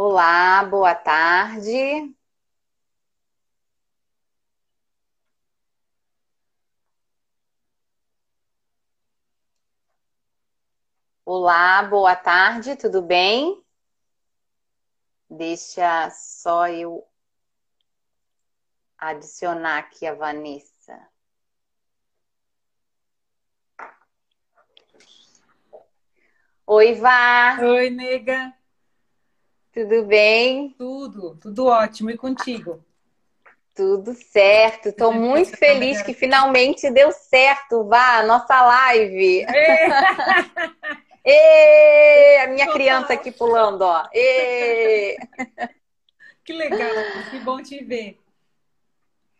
Olá, boa tarde. Olá, boa tarde, tudo bem? Deixa só eu adicionar aqui a Vanessa. Oi, Vá. Oi, nega. Tudo bem? Tudo, tudo ótimo. E contigo? Tudo certo. Estou muito feliz que finalmente deu certo, Vá, nossa live. É. Ê, a minha criança aqui pulando, ó. Ê. Que legal, que bom te ver.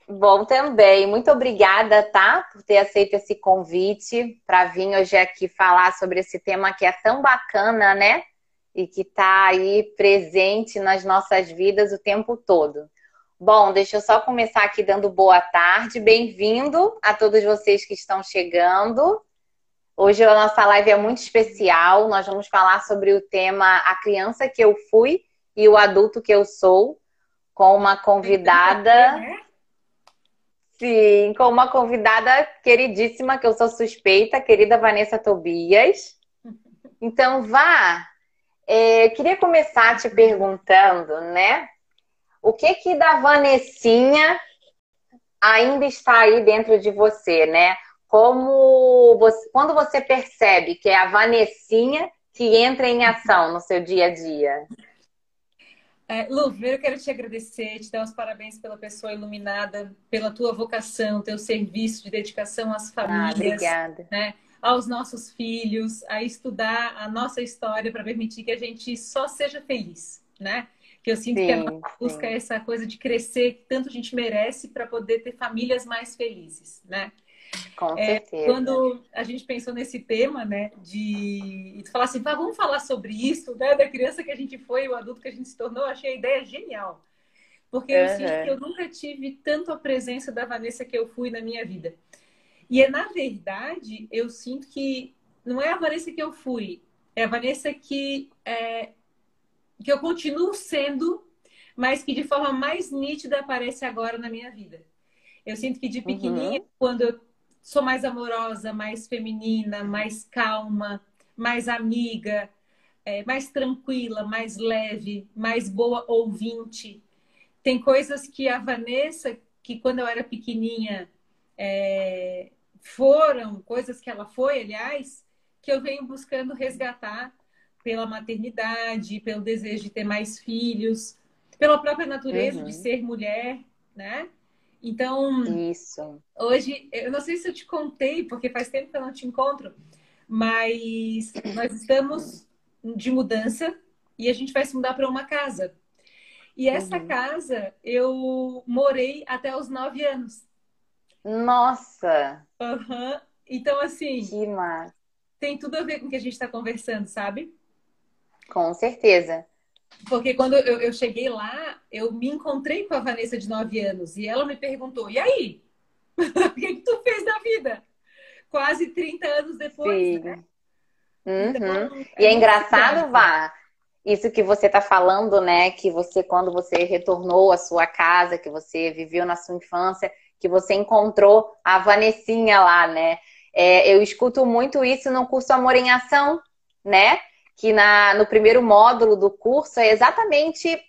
Bom também. Muito obrigada, tá? Por ter aceito esse convite para vir hoje aqui falar sobre esse tema que é tão bacana, né? E que está aí presente nas nossas vidas o tempo todo. Bom, deixa eu só começar aqui dando boa tarde. Bem-vindo a todos vocês que estão chegando. Hoje a nossa live é muito especial. Nós vamos falar sobre o tema A Criança que Eu Fui e o Adulto que Eu Sou, com uma convidada. Sim, com uma convidada queridíssima, que eu sou suspeita, querida Vanessa Tobias. Então, vá. É, queria começar te perguntando, né? O que que da Vanessinha ainda está aí dentro de você, né? como você, quando você percebe que é a Vanessinha que entra em ação no seu dia a dia? É, Lu, primeiro eu quero te agradecer, te dar os parabéns pela pessoa iluminada, pela tua vocação, teu serviço de dedicação às ah, famílias. Ah, obrigada. Né, aos nossos filhos, a estudar a nossa história para permitir que a gente só seja feliz, né? Que eu sinto sim, que a busca é essa coisa de crescer que tanto a gente merece para poder ter famílias mais felizes, né? Com é, certeza. Quando a gente pensou nesse tema, né, de falar assim, vamos falar sobre isso, né, da criança que a gente foi, o adulto que a gente se tornou, achei a ideia genial. Porque eu sinto que eu nunca tive tanto a presença da Vanessa que eu fui na minha vida. E é, na verdade, eu sinto que não é a Vanessa que eu fui, é a Vanessa que, é, que eu continuo sendo, mas que de forma mais nítida aparece agora na minha vida. Eu sinto que de pequenininha, uhum. quando eu sou mais amorosa, mais feminina, mais calma, mais amiga, é, mais tranquila, mais leve, mais boa ouvinte. Tem coisas que a Vanessa, que quando eu era pequenininha, é, foram coisas que ela foi, aliás, que eu venho buscando resgatar pela maternidade, pelo desejo de ter mais filhos, pela própria natureza uhum. de ser mulher, né? Então, Isso. hoje, eu não sei se eu te contei, porque faz tempo que eu não te encontro, mas nós estamos de mudança e a gente vai se mudar para uma casa. E essa uhum. casa eu morei até os nove anos. Nossa! Uhum. Então, assim. Que massa. Tem tudo a ver com o que a gente está conversando, sabe? Com certeza. Porque quando eu, eu, cheguei lá, eu me encontrei com a Vanessa de 9 anos e ela me perguntou: e aí? o que, que tu fez na vida? Quase 30 anos depois. Né? Uhum. Então, é e é engraçado, Vá, isso que você está falando, né? Que você, quando você retornou à sua casa, que você viveu na sua infância, que você encontrou a Vanessinha lá, né? É, eu escuto muito isso no curso Amor em Ação, né? que na, no primeiro módulo do curso é exatamente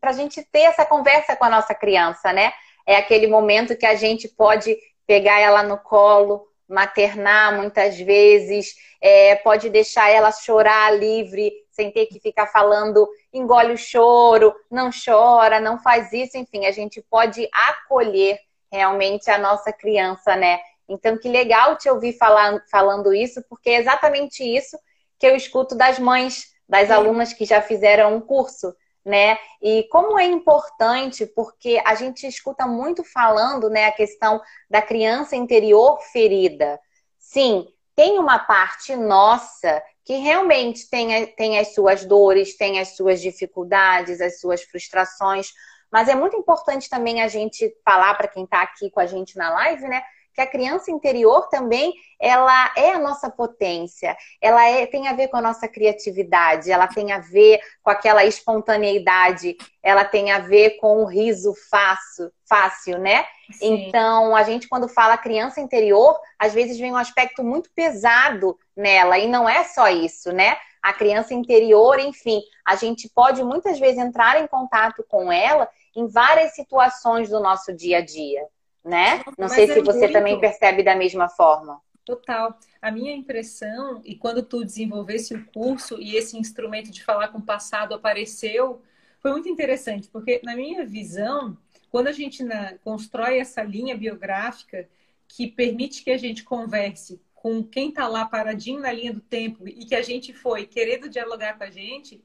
para a gente ter essa conversa com a nossa criança, né? É aquele momento que a gente pode pegar ela no colo, maternar muitas vezes, é, pode deixar ela chorar livre, sem ter que ficar falando, engole o choro, não chora, não faz isso, enfim, a gente pode acolher realmente a nossa criança, né? Então, que legal te ouvir falar, falando isso, porque é exatamente isso que eu escuto das mães, das Sim. alunas que já fizeram um curso, né? E como é importante, porque a gente escuta muito falando, né, a questão da criança interior ferida. Sim, tem uma parte nossa que realmente tem, tem as suas dores, tem as suas dificuldades, as suas frustrações, mas é muito importante também a gente falar para quem está aqui com a gente na live, né? que a criança interior também ela é a nossa potência, ela é, tem a ver com a nossa criatividade, ela tem a ver com aquela espontaneidade, ela tem a ver com o riso fácil, fácil, né? Sim. Então, a gente quando fala criança interior, às vezes vem um aspecto muito pesado nela, e não é só isso, né? A criança interior, enfim, a gente pode muitas vezes entrar em contato com ela em várias situações do nosso dia a dia, né? Não Mas sei é se você muito... também percebe da mesma forma. Total. A minha impressão, e quando tu desenvolvesse o curso e esse instrumento de falar com o passado apareceu, foi muito interessante, porque na minha visão, quando a gente na, constrói essa linha biográfica que permite que a gente converse com quem está lá paradinho na linha do tempo e que a gente foi querendo dialogar com a gente,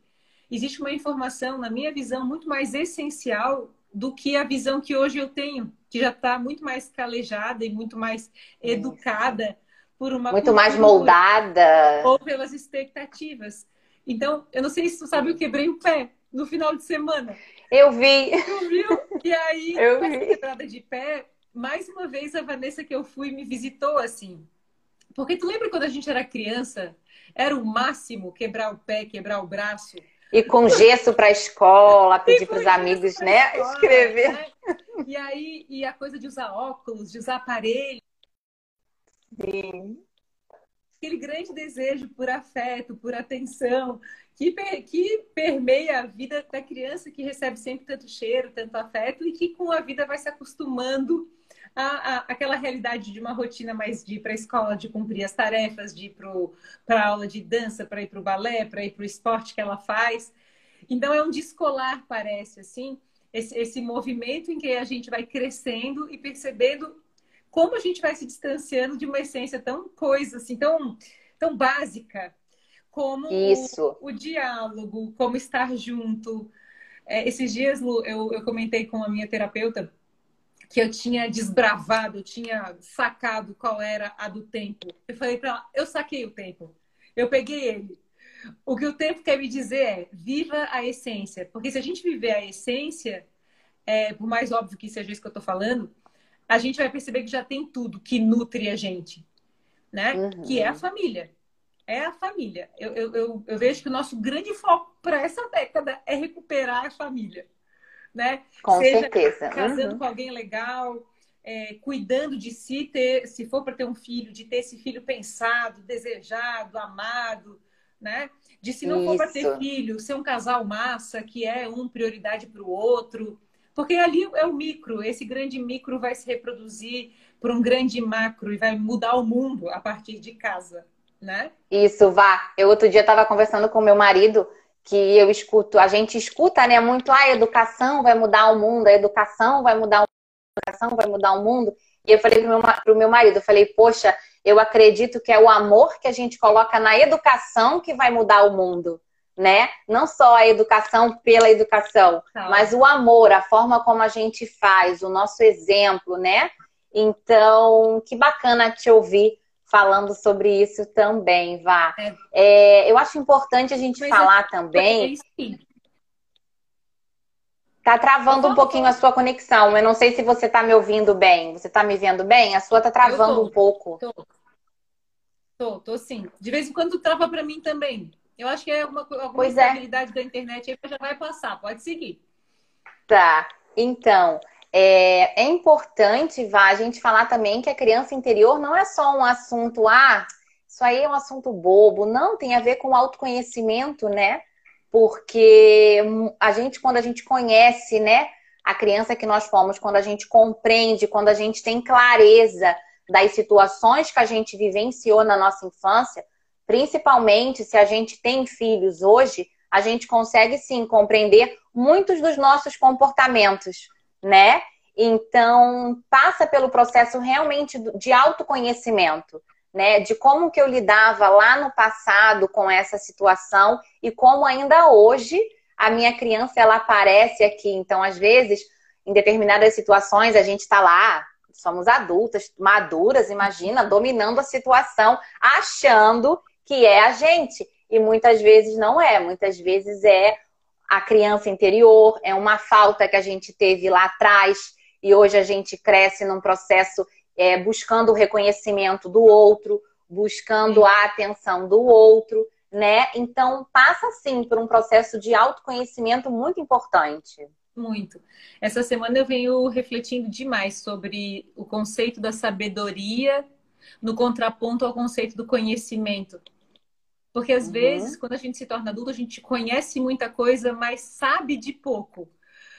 existe uma informação, na minha visão, muito mais essencial do que a visão que hoje eu tenho, que já está muito mais calejada e muito mais educada por uma muito mais moldada ou pelas expectativas. Então, eu não sei se tu sabe, eu quebrei o pé no final de semana. Eu vi. Tu viu? E aí, eu com vi. quebrada de pé, mais uma vez a Vanessa que eu fui me visitou assim. Porque tu lembra quando a gente era criança? Era o máximo quebrar o pé, quebrar o braço. E com gesso para a escola, pedir para os amigos, né? Escola, Escrever. Né? E aí, e a coisa de usar óculos, de usar aparelho. Sim. Aquele grande desejo por afeto, por atenção, que, que permeia a vida da criança que recebe sempre tanto cheiro, tanto afeto e que com a vida vai se acostumando a, a, aquela realidade de uma rotina mais de ir para a escola, de cumprir as tarefas, de ir para a aula de dança, para ir para o balé, para ir para o esporte que ela faz. Então é um descolar, parece assim, esse, esse movimento em que a gente vai crescendo e percebendo como a gente vai se distanciando de uma essência tão coisa, assim, tão, tão básica como Isso. O, o diálogo, como estar junto. É, esses dias, Lu, eu, eu comentei com a minha terapeuta que eu tinha desbravado, eu tinha sacado qual era a do tempo. Eu falei para ela, eu saquei o tempo. Eu peguei ele. O que o tempo quer me dizer é, viva a essência. Porque se a gente viver a essência, é, por mais óbvio que seja isso que eu estou falando, a gente vai perceber que já tem tudo que nutre a gente, né? Uhum. Que é a família. É a família. Eu, eu, eu, eu vejo que o nosso grande foco para essa década é recuperar a família, né? Com Seja certeza. Casando uhum. com alguém legal, é, cuidando de si, ter, se for para ter um filho, de ter esse filho pensado, desejado, amado, né? De se não Isso. for para ter filho, ser um casal massa, que é um prioridade para o outro. Porque ali é o micro, esse grande micro vai se reproduzir por um grande macro e vai mudar o mundo a partir de casa, né? Isso, vá. Eu outro dia estava conversando com meu marido que eu escuto, a gente escuta, né, muito, ah, a educação vai mudar o mundo, a educação vai mudar o mundo, a educação vai mudar o mundo. E eu falei pro meu, pro meu marido, eu falei, poxa, eu acredito que é o amor que a gente coloca na educação que vai mudar o mundo né? Não só a educação pela educação, tá. mas o amor, a forma como a gente faz, o nosso exemplo, né? Então, que bacana te ouvir falando sobre isso também, Vá. É. É, eu acho importante a gente mas falar eu... também. Tá travando um pouquinho a sua conexão. Eu não sei se você tá me ouvindo bem. Você tá me vendo bem? A sua tá travando um pouco. Tô. Tô, tô sim. De vez em quando trava para mim também. Eu acho que é alguma, alguma é. da internet aí já vai passar. Pode seguir. Tá. Então, é, é importante, Vá, a gente falar também que a criança interior não é só um assunto, ah, isso aí é um assunto bobo. Não, tem a ver com autoconhecimento, né? Porque a gente, quando a gente conhece, né, a criança que nós fomos, quando a gente compreende, quando a gente tem clareza das situações que a gente vivenciou na nossa infância, Principalmente se a gente tem filhos hoje, a gente consegue sim compreender muitos dos nossos comportamentos, né? Então, passa pelo processo realmente de autoconhecimento, né? De como que eu lidava lá no passado com essa situação e como ainda hoje a minha criança ela aparece aqui. Então, às vezes, em determinadas situações, a gente está lá, somos adultas, maduras, imagina, dominando a situação, achando que é a gente. E muitas vezes não é, muitas vezes é a criança interior, é uma falta que a gente teve lá atrás e hoje a gente cresce num processo é, buscando o reconhecimento do outro, buscando a atenção do outro, né? Então, passa sim por um processo de autoconhecimento muito importante. Muito. Essa semana eu venho refletindo demais sobre o conceito da sabedoria no contraponto ao conceito do conhecimento. Porque às uhum. vezes, quando a gente se torna adulto, a gente conhece muita coisa, mas sabe de pouco.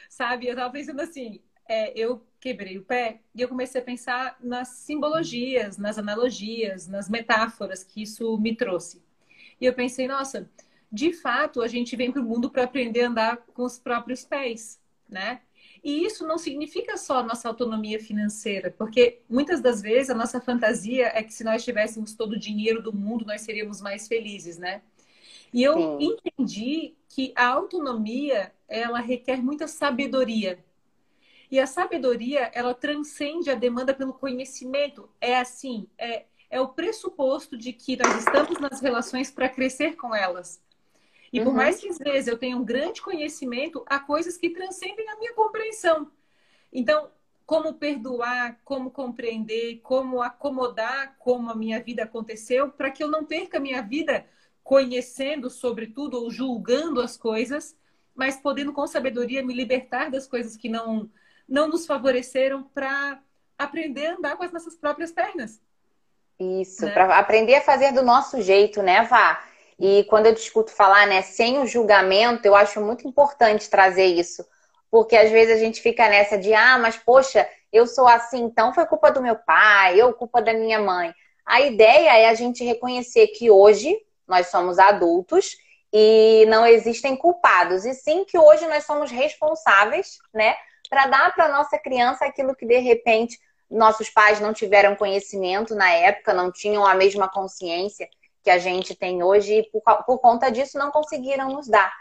Sabe? Eu estava pensando assim, é, eu quebrei o pé e eu comecei a pensar nas simbologias, nas analogias, nas metáforas que isso me trouxe. E eu pensei, nossa, de fato, a gente vem para o mundo para aprender a andar com os próprios pés né? E isso não significa só nossa autonomia financeira, porque muitas das vezes a nossa fantasia é que se nós tivéssemos todo o dinheiro do mundo, nós seríamos mais felizes, né? E eu Sim. entendi que a autonomia, ela requer muita sabedoria. E a sabedoria, ela transcende a demanda pelo conhecimento. É assim, é, é o pressuposto de que nós estamos nas relações para crescer com elas. E por uhum. mais que às vezes eu tenha um grande conhecimento, há coisas que transcendem a minha compreensão. Então, como perdoar, como compreender, como acomodar como a minha vida aconteceu, para que eu não perca a minha vida conhecendo sobre tudo ou julgando as coisas, mas podendo com sabedoria me libertar das coisas que não não nos favoreceram para aprender a andar com as nossas próprias pernas. Isso, né? para aprender a fazer do nosso jeito, né, Vá? E quando eu discuto falar, né, sem o julgamento, eu acho muito importante trazer isso. Porque às vezes a gente fica nessa de, ah, mas poxa, eu sou assim, então foi culpa do meu pai, ou culpa da minha mãe. A ideia é a gente reconhecer que hoje nós somos adultos e não existem culpados, e sim que hoje nós somos responsáveis, né, para dar para nossa criança aquilo que de repente nossos pais não tiveram conhecimento na época, não tinham a mesma consciência que a gente tem hoje e por, por conta disso não conseguiram nos dar.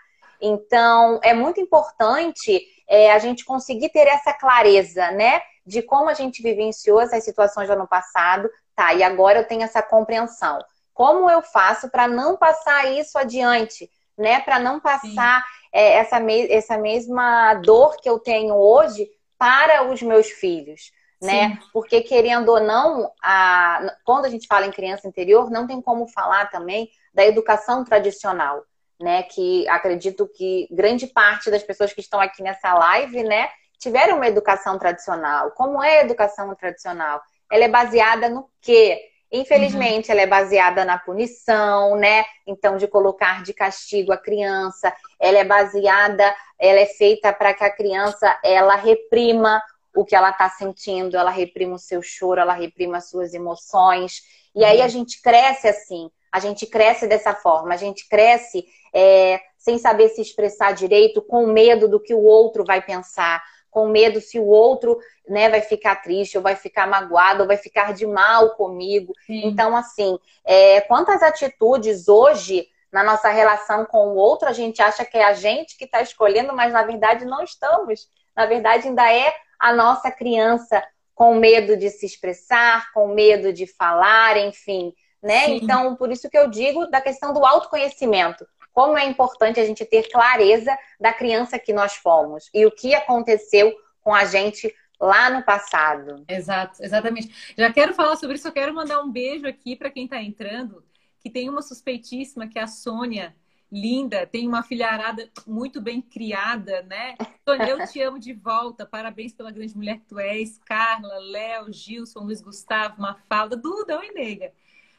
Então, é muito importante é, a gente conseguir ter essa clareza, né? De como a gente vivenciou essas situações do ano passado, tá? E agora eu tenho essa compreensão. Como eu faço para não passar isso adiante, né? Para não passar é, essa, me essa mesma dor que eu tenho hoje para os meus filhos né? Sim. Porque querendo ou não, a... quando a gente fala em criança interior, não tem como falar também da educação tradicional, né? Que acredito que grande parte das pessoas que estão aqui nessa live, né, tiveram uma educação tradicional. Como é a educação tradicional? Ela é baseada no quê? Infelizmente, uhum. ela é baseada na punição, né? Então, de colocar de castigo a criança. Ela é baseada, ela é feita para que a criança ela reprima o que ela está sentindo, ela reprime o seu choro, ela reprime as suas emoções. E aí a uhum. gente cresce assim, a gente cresce dessa forma, a gente cresce é, sem saber se expressar direito, com medo do que o outro vai pensar, com medo se o outro né, vai ficar triste, ou vai ficar magoado, ou vai ficar de mal comigo. Sim. Então, assim, é, quantas atitudes hoje na nossa relação com o outro a gente acha que é a gente que está escolhendo, mas na verdade não estamos. Na verdade, ainda é a nossa criança com medo de se expressar, com medo de falar, enfim, né? Sim. Então, por isso que eu digo da questão do autoconhecimento. Como é importante a gente ter clareza da criança que nós fomos e o que aconteceu com a gente lá no passado. Exato, exatamente. Já quero falar sobre isso, eu quero mandar um beijo aqui para quem está entrando, que tem uma suspeitíssima, que é a Sônia linda, tem uma filharada muito bem criada, né? Tônia, eu te amo de volta. Parabéns pela grande mulher que tu és. Carla, Léo, Gilson, Luiz Gustavo, Mafalda, Duda, oi, nega.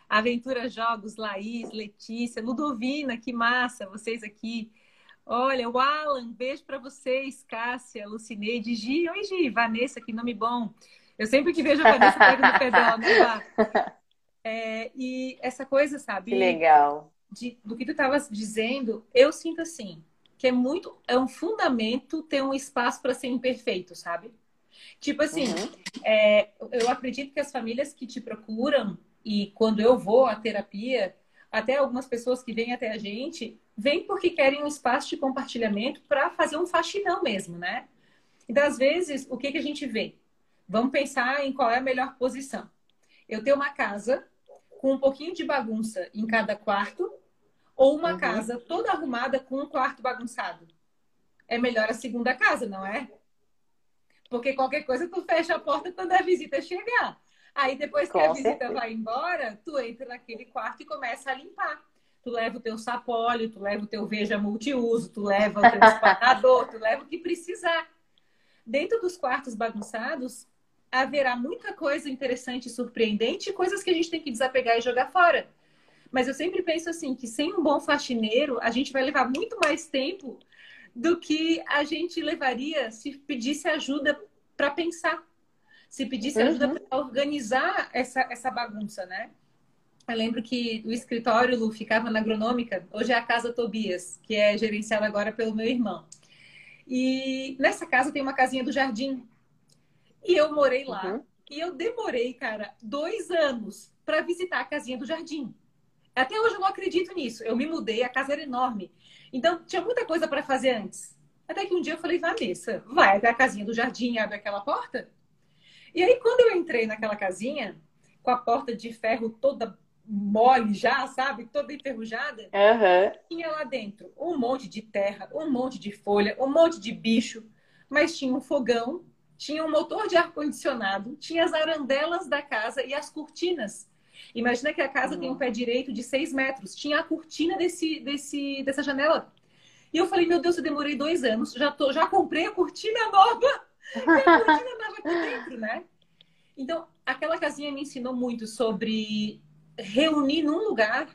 Aventura Jogos, Laís, Letícia, Ludovina, que massa, vocês aqui. Olha, o Alan, beijo para vocês, Cássia, Lucineide, Gi, oi Gi, Vanessa, que nome bom. Eu sempre que vejo a Vanessa, pego no pé dela, né? É, e essa coisa, sabe? Que legal de, do que tu estavas dizendo, eu sinto assim, que é muito, é um fundamento ter um espaço para ser imperfeito, sabe? Tipo assim, uhum. é, eu acredito que as famílias que te procuram, e quando eu vou à terapia, até algumas pessoas que vêm até a gente, vêm porque querem um espaço de compartilhamento para fazer um faxinão mesmo, né? Então, às vezes, o que, que a gente vê? Vamos pensar em qual é a melhor posição. Eu tenho uma casa com um pouquinho de bagunça em cada quarto ou uma uhum. casa toda arrumada com um quarto bagunçado. É melhor a segunda casa, não é? Porque qualquer coisa tu fecha a porta quando a visita chegar. Aí depois que Com a visita certeza. vai embora, tu entra naquele quarto e começa a limpar. Tu leva o teu sapólio, tu leva o teu veja multiuso, tu leva o teu espanador, tu leva o que precisar. Dentro dos quartos bagunçados, haverá muita coisa interessante e surpreendente, coisas que a gente tem que desapegar e jogar fora. Mas eu sempre penso assim, que sem um bom faxineiro, a gente vai levar muito mais tempo do que a gente levaria se pedisse ajuda para pensar. Se pedisse uhum. ajuda para organizar essa, essa bagunça, né? Eu lembro que o escritório Lu, ficava na agronômica, hoje é a Casa Tobias, que é gerenciada agora pelo meu irmão. E nessa casa tem uma casinha do jardim. E eu morei lá. Uhum. E eu demorei, cara, dois anos para visitar a casinha do jardim. Até hoje eu não acredito nisso. Eu me mudei, a casa era enorme. Então tinha muita coisa para fazer antes. Até que um dia eu falei, Vanessa, vai até a casinha do jardim, abre aquela porta. E aí, quando eu entrei naquela casinha, com a porta de ferro toda mole já, sabe? Toda enferrujada. Uhum. Tinha lá dentro um monte de terra, um monte de folha, um monte de bicho. Mas tinha um fogão, tinha um motor de ar-condicionado, tinha as arandelas da casa e as cortinas. Imagina que a casa uhum. tem um pé direito de seis metros. Tinha a cortina desse, desse, dessa janela. E eu falei, meu Deus, eu demorei dois anos, já, tô, já comprei a cortina nova. E a cortina nova aqui dentro, né? Então, aquela casinha me ensinou muito sobre reunir num lugar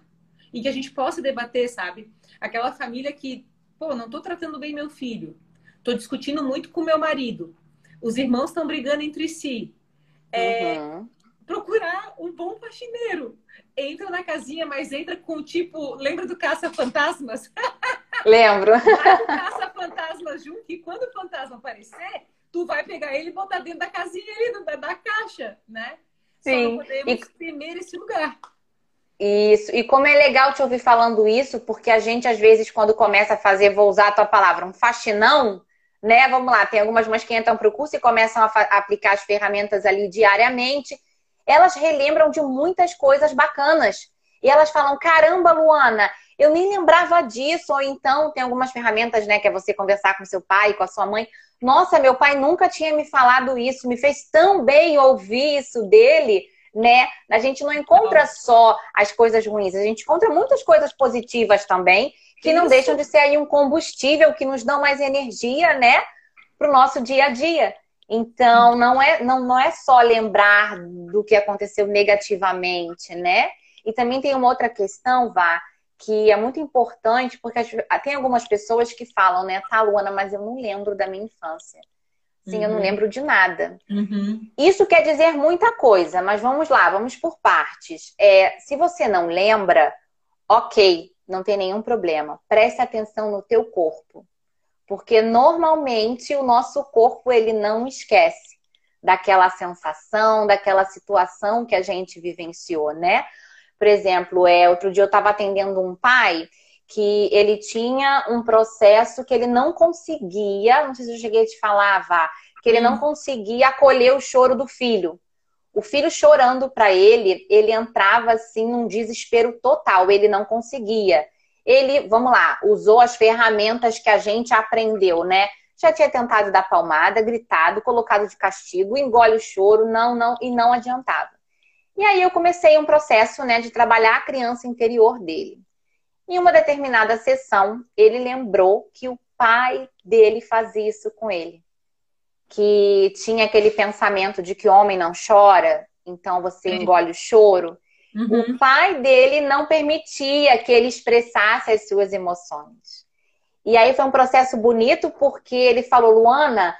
em que a gente possa debater, sabe? Aquela família que, pô, não tô tratando bem meu filho, tô discutindo muito com meu marido, os irmãos estão brigando entre si. É, uhum. Procurar um bom faxineiro. Entra na casinha, mas entra com tipo. Lembra do caça-fantasmas? Lembro. Vai caça-fantasma junto, e quando o fantasma aparecer, tu vai pegar ele e botar dentro da casinha ali, da, da caixa, né? Sim. Só podemos e... temer esse lugar. Isso. E como é legal te ouvir falando isso, porque a gente, às vezes, quando começa a fazer, vou usar a tua palavra, um faxinão, né? Vamos lá, tem algumas mães que entram para o curso e começam a aplicar as ferramentas ali diariamente. Elas relembram de muitas coisas bacanas. E elas falam: caramba, Luana, eu nem lembrava disso. Ou então, tem algumas ferramentas, né, que é você conversar com seu pai, com a sua mãe. Nossa, meu pai nunca tinha me falado isso, me fez tão bem ouvir isso dele, né? A gente não encontra só as coisas ruins, a gente encontra muitas coisas positivas também, que isso. não deixam de ser aí um combustível que nos dão mais energia, né, para o nosso dia a dia. Então, não é, não, não é só lembrar do que aconteceu negativamente, né? E também tem uma outra questão, Vá, que é muito importante, porque tem algumas pessoas que falam, né, tá, Luana, mas eu não lembro da minha infância. Sim, uhum. eu não uhum. lembro de nada. Uhum. Isso quer dizer muita coisa, mas vamos lá, vamos por partes. É, se você não lembra, ok, não tem nenhum problema. Preste atenção no teu corpo. Porque normalmente o nosso corpo ele não esquece daquela sensação, daquela situação que a gente vivenciou, né? Por exemplo, é, outro dia eu estava atendendo um pai que ele tinha um processo que ele não conseguia, não sei se eu cheguei a te falar, Vá, que ele não hum. conseguia acolher o choro do filho. O filho chorando para ele, ele entrava assim num desespero total, ele não conseguia. Ele, vamos lá, usou as ferramentas que a gente aprendeu, né? Já tinha tentado dar palmada, gritado, colocado de castigo, engole o choro, não, não, e não adiantava. E aí eu comecei um processo né, de trabalhar a criança interior dele. Em uma determinada sessão, ele lembrou que o pai dele fazia isso com ele. Que tinha aquele pensamento de que homem não chora, então você engole o choro. Uhum. O pai dele não permitia que ele expressasse as suas emoções. E aí foi um processo bonito porque ele falou, Luana,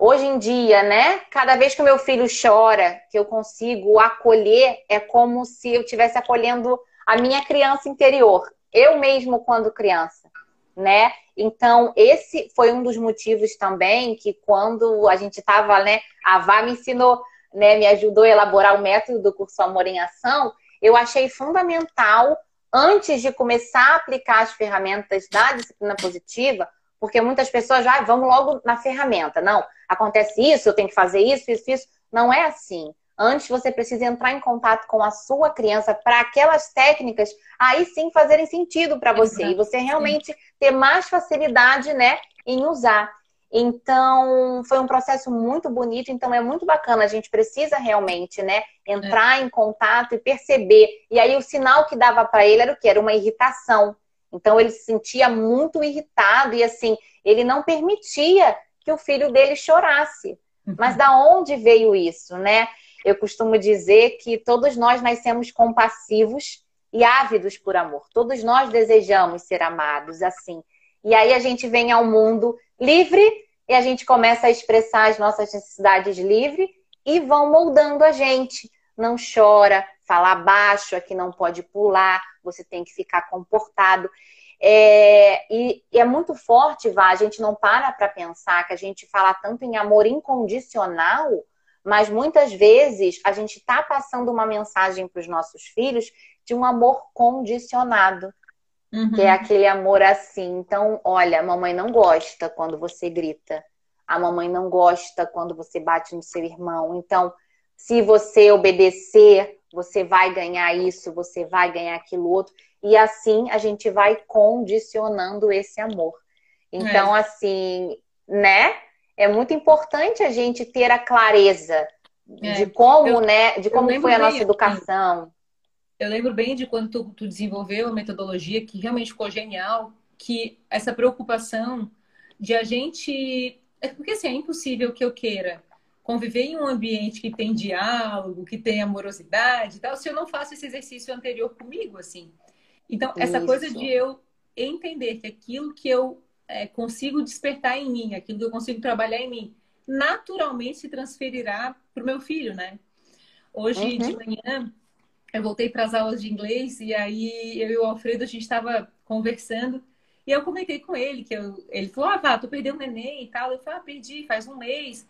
Hoje em dia, né? Cada vez que o meu filho chora, que eu consigo acolher, é como se eu estivesse acolhendo a minha criança interior, eu mesmo quando criança, né? Então, esse foi um dos motivos também que quando a gente estava, né, a Vá me ensinou, né, me ajudou a elaborar o método do curso Amor em Ação, eu achei fundamental antes de começar a aplicar as ferramentas da disciplina positiva, porque muitas pessoas já ah, vamos logo na ferramenta. Não, acontece isso, eu tenho que fazer isso, isso, isso. Não é assim. Antes você precisa entrar em contato com a sua criança para aquelas técnicas aí sim fazerem sentido para você e você realmente ter mais facilidade, né, em usar. Então, foi um processo muito bonito, então é muito bacana, a gente precisa realmente, né, entrar é. em contato e perceber. E aí o sinal que dava para ele era o quê? Era uma irritação. Então ele se sentia muito irritado e assim, ele não permitia que o filho dele chorasse. Uhum. Mas da onde veio isso, né? Eu costumo dizer que todos nós nascemos compassivos e ávidos por amor. Todos nós desejamos ser amados assim. E aí a gente vem ao mundo livre e a gente começa a expressar as nossas necessidades livre e vão moldando a gente. Não chora, fala baixo, aqui não pode pular, você tem que ficar comportado. É, e, e, é muito forte, Vá, a gente não para para pensar que a gente fala tanto em amor incondicional, mas muitas vezes a gente está passando uma mensagem para os nossos filhos de um amor condicionado. Uhum. Que é aquele amor assim. Então, olha, a mamãe não gosta quando você grita. A mamãe não gosta quando você bate no seu irmão. Então, se você obedecer, você vai ganhar isso, você vai ganhar aquilo outro. E assim a gente vai condicionando esse amor. Então, é. assim, né? É muito importante a gente ter a clareza é. de como, eu, né? De como foi a nossa educação. Eu lembro bem de quando tu, tu desenvolveu a metodologia, que realmente ficou genial, que essa preocupação de a gente. É porque assim, é impossível que eu queira conviver em um ambiente que tem diálogo, que tem amorosidade e tal, se eu não faço esse exercício anterior comigo, assim. Então, essa Isso. coisa de eu entender que aquilo que eu é, consigo despertar em mim, aquilo que eu consigo trabalhar em mim, naturalmente se transferirá para o meu filho, né? Hoje uhum. de manhã, eu voltei para as aulas de inglês e aí eu e o Alfredo a gente estava conversando e eu comentei com ele que eu, ele falou: Ah, vá, tu perdeu o neném e tal. Eu falei: Ah, perdi, faz um mês.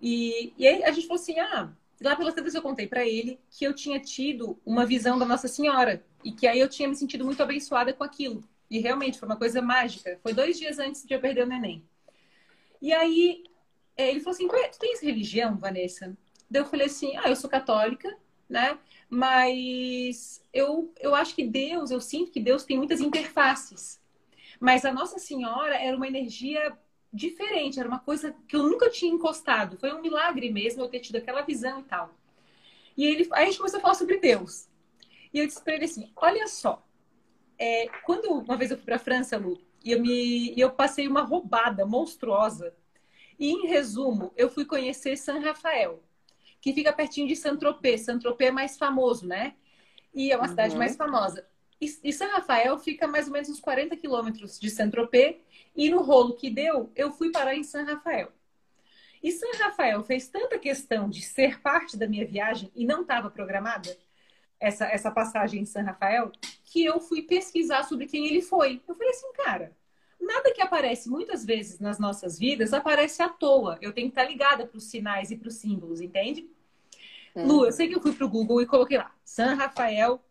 E, e aí a gente falou assim: Ah, lá pelas tantas eu contei para ele que eu tinha tido uma visão da Nossa Senhora e que aí eu tinha me sentido muito abençoada com aquilo. E realmente foi uma coisa mágica. Foi dois dias antes de eu perder o neném. E aí é, ele falou assim: Tu tens religião, Vanessa? Daí eu falei assim: Ah, eu sou católica, né? Mas eu, eu acho que Deus, eu sinto que Deus tem muitas interfaces. Mas a Nossa Senhora era uma energia diferente, era uma coisa que eu nunca tinha encostado. Foi um milagre mesmo eu ter tido aquela visão e tal. E ele, aí a gente começou a falar sobre Deus. E eu disse para ele assim: olha só, é, quando uma vez eu fui para a França, Lu, e eu, me, eu passei uma roubada monstruosa. E em resumo, eu fui conhecer San Rafael que fica pertinho de Saint-Tropez. Saint-Tropez é mais famoso, né? E é uma uhum. cidade mais famosa. E, e São Rafael fica mais ou menos uns 40 quilômetros de Saint-Tropez. E no rolo que deu, eu fui parar em São Rafael. E São Rafael fez tanta questão de ser parte da minha viagem e não estava programada essa, essa passagem em São Rafael, que eu fui pesquisar sobre quem ele foi. Eu falei assim, cara, nada que aparece muitas vezes nas nossas vidas aparece à toa. Eu tenho que estar ligada para os sinais e para os símbolos, entende? É. Lu, eu sei que eu fui para o Google e coloquei lá San Rafael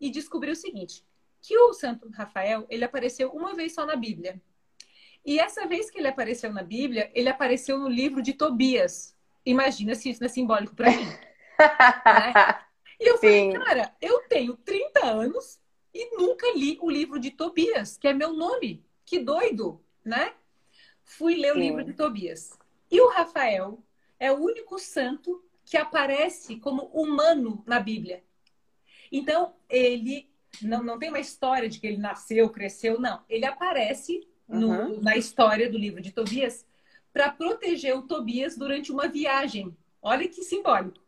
e descobri o seguinte: que o Santo Rafael ele apareceu uma vez só na Bíblia. E essa vez que ele apareceu na Bíblia, ele apareceu no livro de Tobias. Imagina se isso não é simbólico para mim. né? E eu falei, Sim. cara, eu tenho 30 anos e nunca li o livro de Tobias, que é meu nome. Que doido, né? Fui ler o livro de Tobias. E o Rafael é o único santo que aparece como humano na Bíblia. Então, ele não, não tem uma história de que ele nasceu, cresceu, não. Ele aparece no, uhum. na história do livro de Tobias para proteger o Tobias durante uma viagem. Olha que simbólico.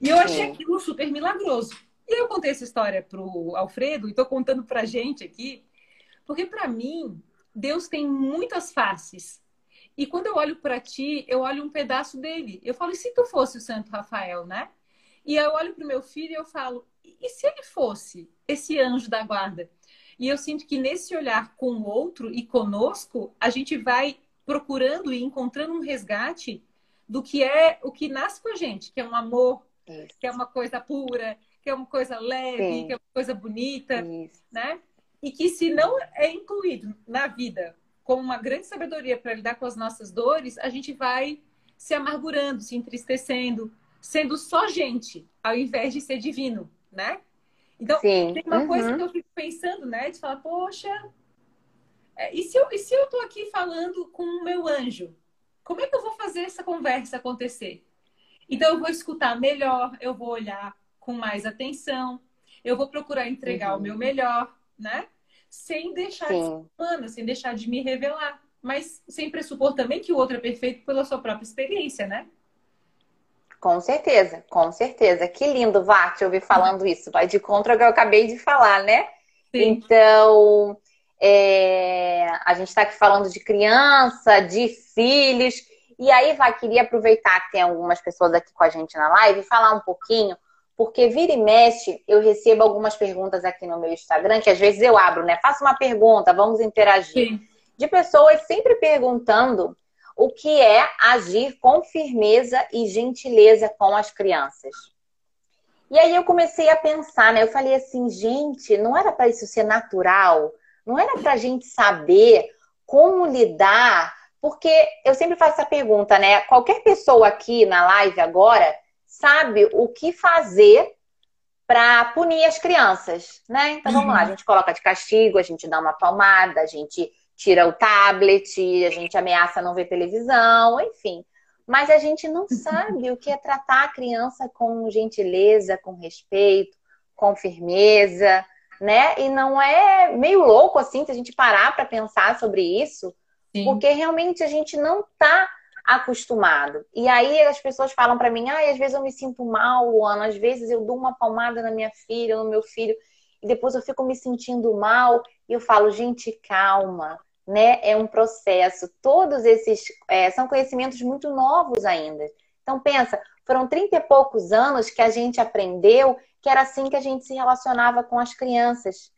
E eu achei aquilo super milagroso. E eu contei essa história para o Alfredo e estou contando para a gente aqui, porque para mim, Deus tem muitas faces. E quando eu olho para ti, eu olho um pedaço dele. Eu falo, e se tu fosse o Santo Rafael, né? E eu olho para o meu filho e eu falo, e se ele fosse esse anjo da guarda? E eu sinto que nesse olhar com o outro e conosco, a gente vai procurando e encontrando um resgate do que é o que nasce com a gente, que é um amor, Isso. que é uma coisa pura, que é uma coisa leve, Sim. que é uma coisa bonita, Isso. né? E que se não é incluído na vida como uma grande sabedoria para lidar com as nossas dores, a gente vai se amargurando, se entristecendo, sendo só gente, ao invés de ser divino, né? Então, Sim. tem uma uhum. coisa que eu fico pensando, né? De falar, poxa, É, e se eu, e se eu tô aqui falando com o meu anjo? Como é que eu vou fazer essa conversa acontecer? Então eu vou escutar melhor, eu vou olhar com mais atenção, eu vou procurar entregar uhum. o meu melhor, né? Sem deixar Sim. de ser humano, sem deixar de me revelar. Mas sem pressupor também que o outro é perfeito pela sua própria experiência, né? Com certeza, com certeza. Que lindo, Vá, te ouvir falando isso. Vai de contra o que eu acabei de falar, né? Sim. Então, é... a gente está aqui falando de criança, de filhos. E aí, Vá, queria aproveitar que tem algumas pessoas aqui com a gente na live e falar um pouquinho, porque vira e mexe, eu recebo algumas perguntas aqui no meu Instagram, que às vezes eu abro, né? Faça uma pergunta, vamos interagir. Sim. De pessoas sempre perguntando o que é agir com firmeza e gentileza com as crianças. E aí eu comecei a pensar, né? Eu falei assim, gente, não era para isso ser natural? Não era para a gente saber como lidar? Porque eu sempre faço essa pergunta, né? Qualquer pessoa aqui na live agora sabe o que fazer para punir as crianças, né? Então vamos lá, a gente coloca de castigo, a gente dá uma palmada, a gente tira o tablet, a gente ameaça não ver televisão, enfim. Mas a gente não sabe o que é tratar a criança com gentileza, com respeito, com firmeza, né? E não é meio louco assim se a gente parar para pensar sobre isso, Sim. porque realmente a gente não está acostumado. E aí as pessoas falam para mim: "Ah, às vezes eu me sinto mal, Ana, às vezes eu dou uma palmada na minha filha, no meu filho, e depois eu fico me sentindo mal". E eu falo: "Gente, calma né? É um processo. Todos esses é, são conhecimentos muito novos ainda. Então pensa, foram 30 e poucos anos que a gente aprendeu que era assim que a gente se relacionava com as crianças.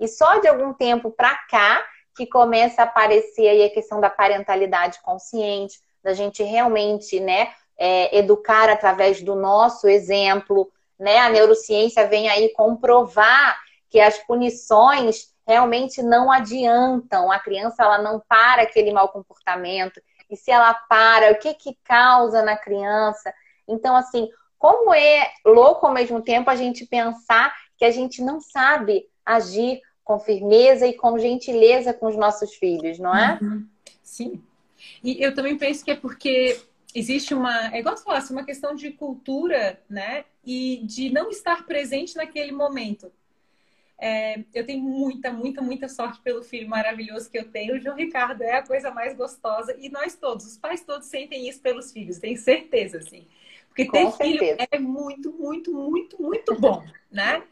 E só de algum tempo para cá que começa a aparecer aí a questão da parentalidade consciente, da gente realmente, né, é, educar através do nosso exemplo, né? A neurociência vem aí comprovar que as punições realmente não adiantam. A criança ela não para aquele mau comportamento. E se ela para, o que que causa na criança? Então, assim, como é louco ao mesmo tempo a gente pensar que a gente não sabe agir com firmeza e com gentileza com os nossos filhos, não é? Uhum. Sim. E eu também penso que é porque existe uma, é igual você falasse, uma questão de cultura, né? E de não estar presente naquele momento. É, eu tenho muita, muita, muita sorte pelo filho maravilhoso que eu tenho. O João Ricardo é a coisa mais gostosa e nós todos, os pais todos sentem isso pelos filhos, tenho certeza, assim. Porque Com ter certeza. filho é muito, muito, muito, muito bom, né?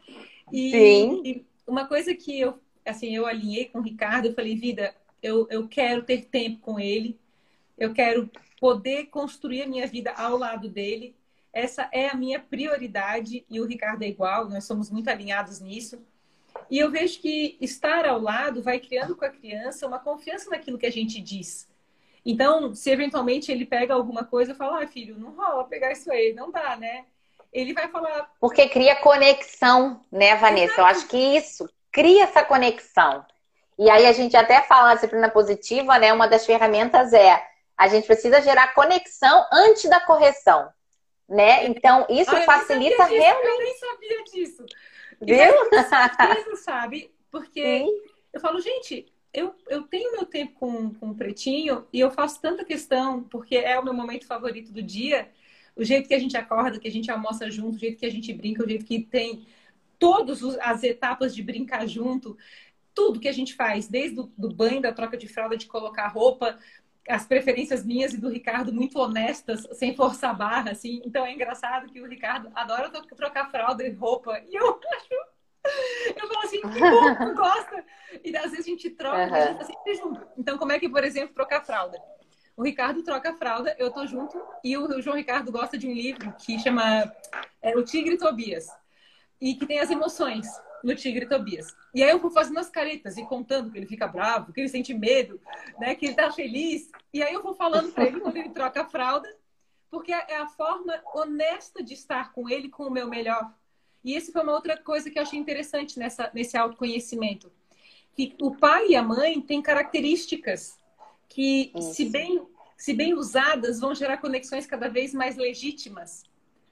E, Sim. E uma coisa que eu, assim, eu alinhei com o Ricardo, eu falei, vida, eu, eu quero ter tempo com ele, eu quero poder construir a minha vida ao lado dele. Essa é a minha prioridade e o Ricardo é igual, nós somos muito alinhados nisso. E eu vejo que estar ao lado vai criando com a criança uma confiança naquilo que a gente diz. Então, se eventualmente ele pega alguma coisa, eu falo, ah, filho, não rola pegar isso aí, não dá, né? Ele vai falar. Porque cria conexão, né, Vanessa? Exato. Eu acho que isso cria essa conexão. E aí a gente até fala na disciplina positiva, né? Uma das ferramentas é a gente precisa gerar conexão antes da correção, né? Então isso ah, facilita realmente. Eu nem sabia disso. Viu? Isso, sabe? Porque Sim. eu falo, gente, eu, eu tenho meu tempo com, com o pretinho e eu faço tanta questão, porque é o meu momento favorito do dia. O jeito que a gente acorda, que a gente almoça junto, o jeito que a gente brinca, o jeito que tem todas as etapas de brincar junto, tudo que a gente faz, desde o do banho, da troca de fralda, de colocar roupa, as preferências minhas e do Ricardo muito honestas, sem forçar a barra, assim. Então é engraçado que o Ricardo adora trocar fralda e roupa. E eu acho. Eu falo assim, que bom, tu gosta. E às vezes a gente troca, uhum. a gente tá sempre junto. Então, como é que, por exemplo, trocar fralda? O Ricardo troca fralda, eu tô junto, e o João Ricardo gosta de um livro que chama é, O Tigre Tobias, e que tem as emoções no Tigre Tobias. E aí eu vou fazendo as caretas e contando que ele fica bravo, que ele sente medo, né, que ele tá feliz. E aí eu vou falando para ele quando ele troca a fralda, porque é a forma honesta de estar com ele com o meu melhor. E esse foi uma outra coisa que eu achei interessante nessa, nesse autoconhecimento. Que o pai e a mãe têm características que, se bem, se bem usadas, vão gerar conexões cada vez mais legítimas,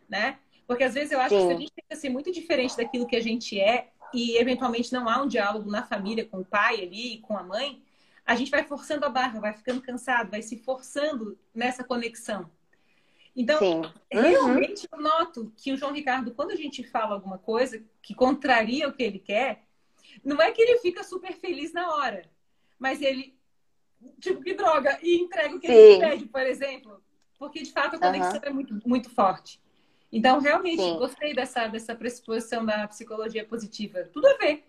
né? Porque às vezes eu acho Sim. que se a gente tenta ser muito diferente daquilo que a gente é, e eventualmente não há um diálogo na família com o pai ali, com a mãe, a gente vai forçando a barra, vai ficando cansado, vai se forçando nessa conexão. Então, Sim. Uhum. realmente eu noto que o João Ricardo, quando a gente fala alguma coisa que contraria o que ele quer, não é que ele fica super feliz na hora, mas ele, tipo, que droga, e entrega o que Sim. ele pede, por exemplo. Porque, de fato, a conexão uhum. é muito, muito forte. Então, realmente, Sim. gostei dessa, dessa pressuposição da psicologia positiva. Tudo a ver.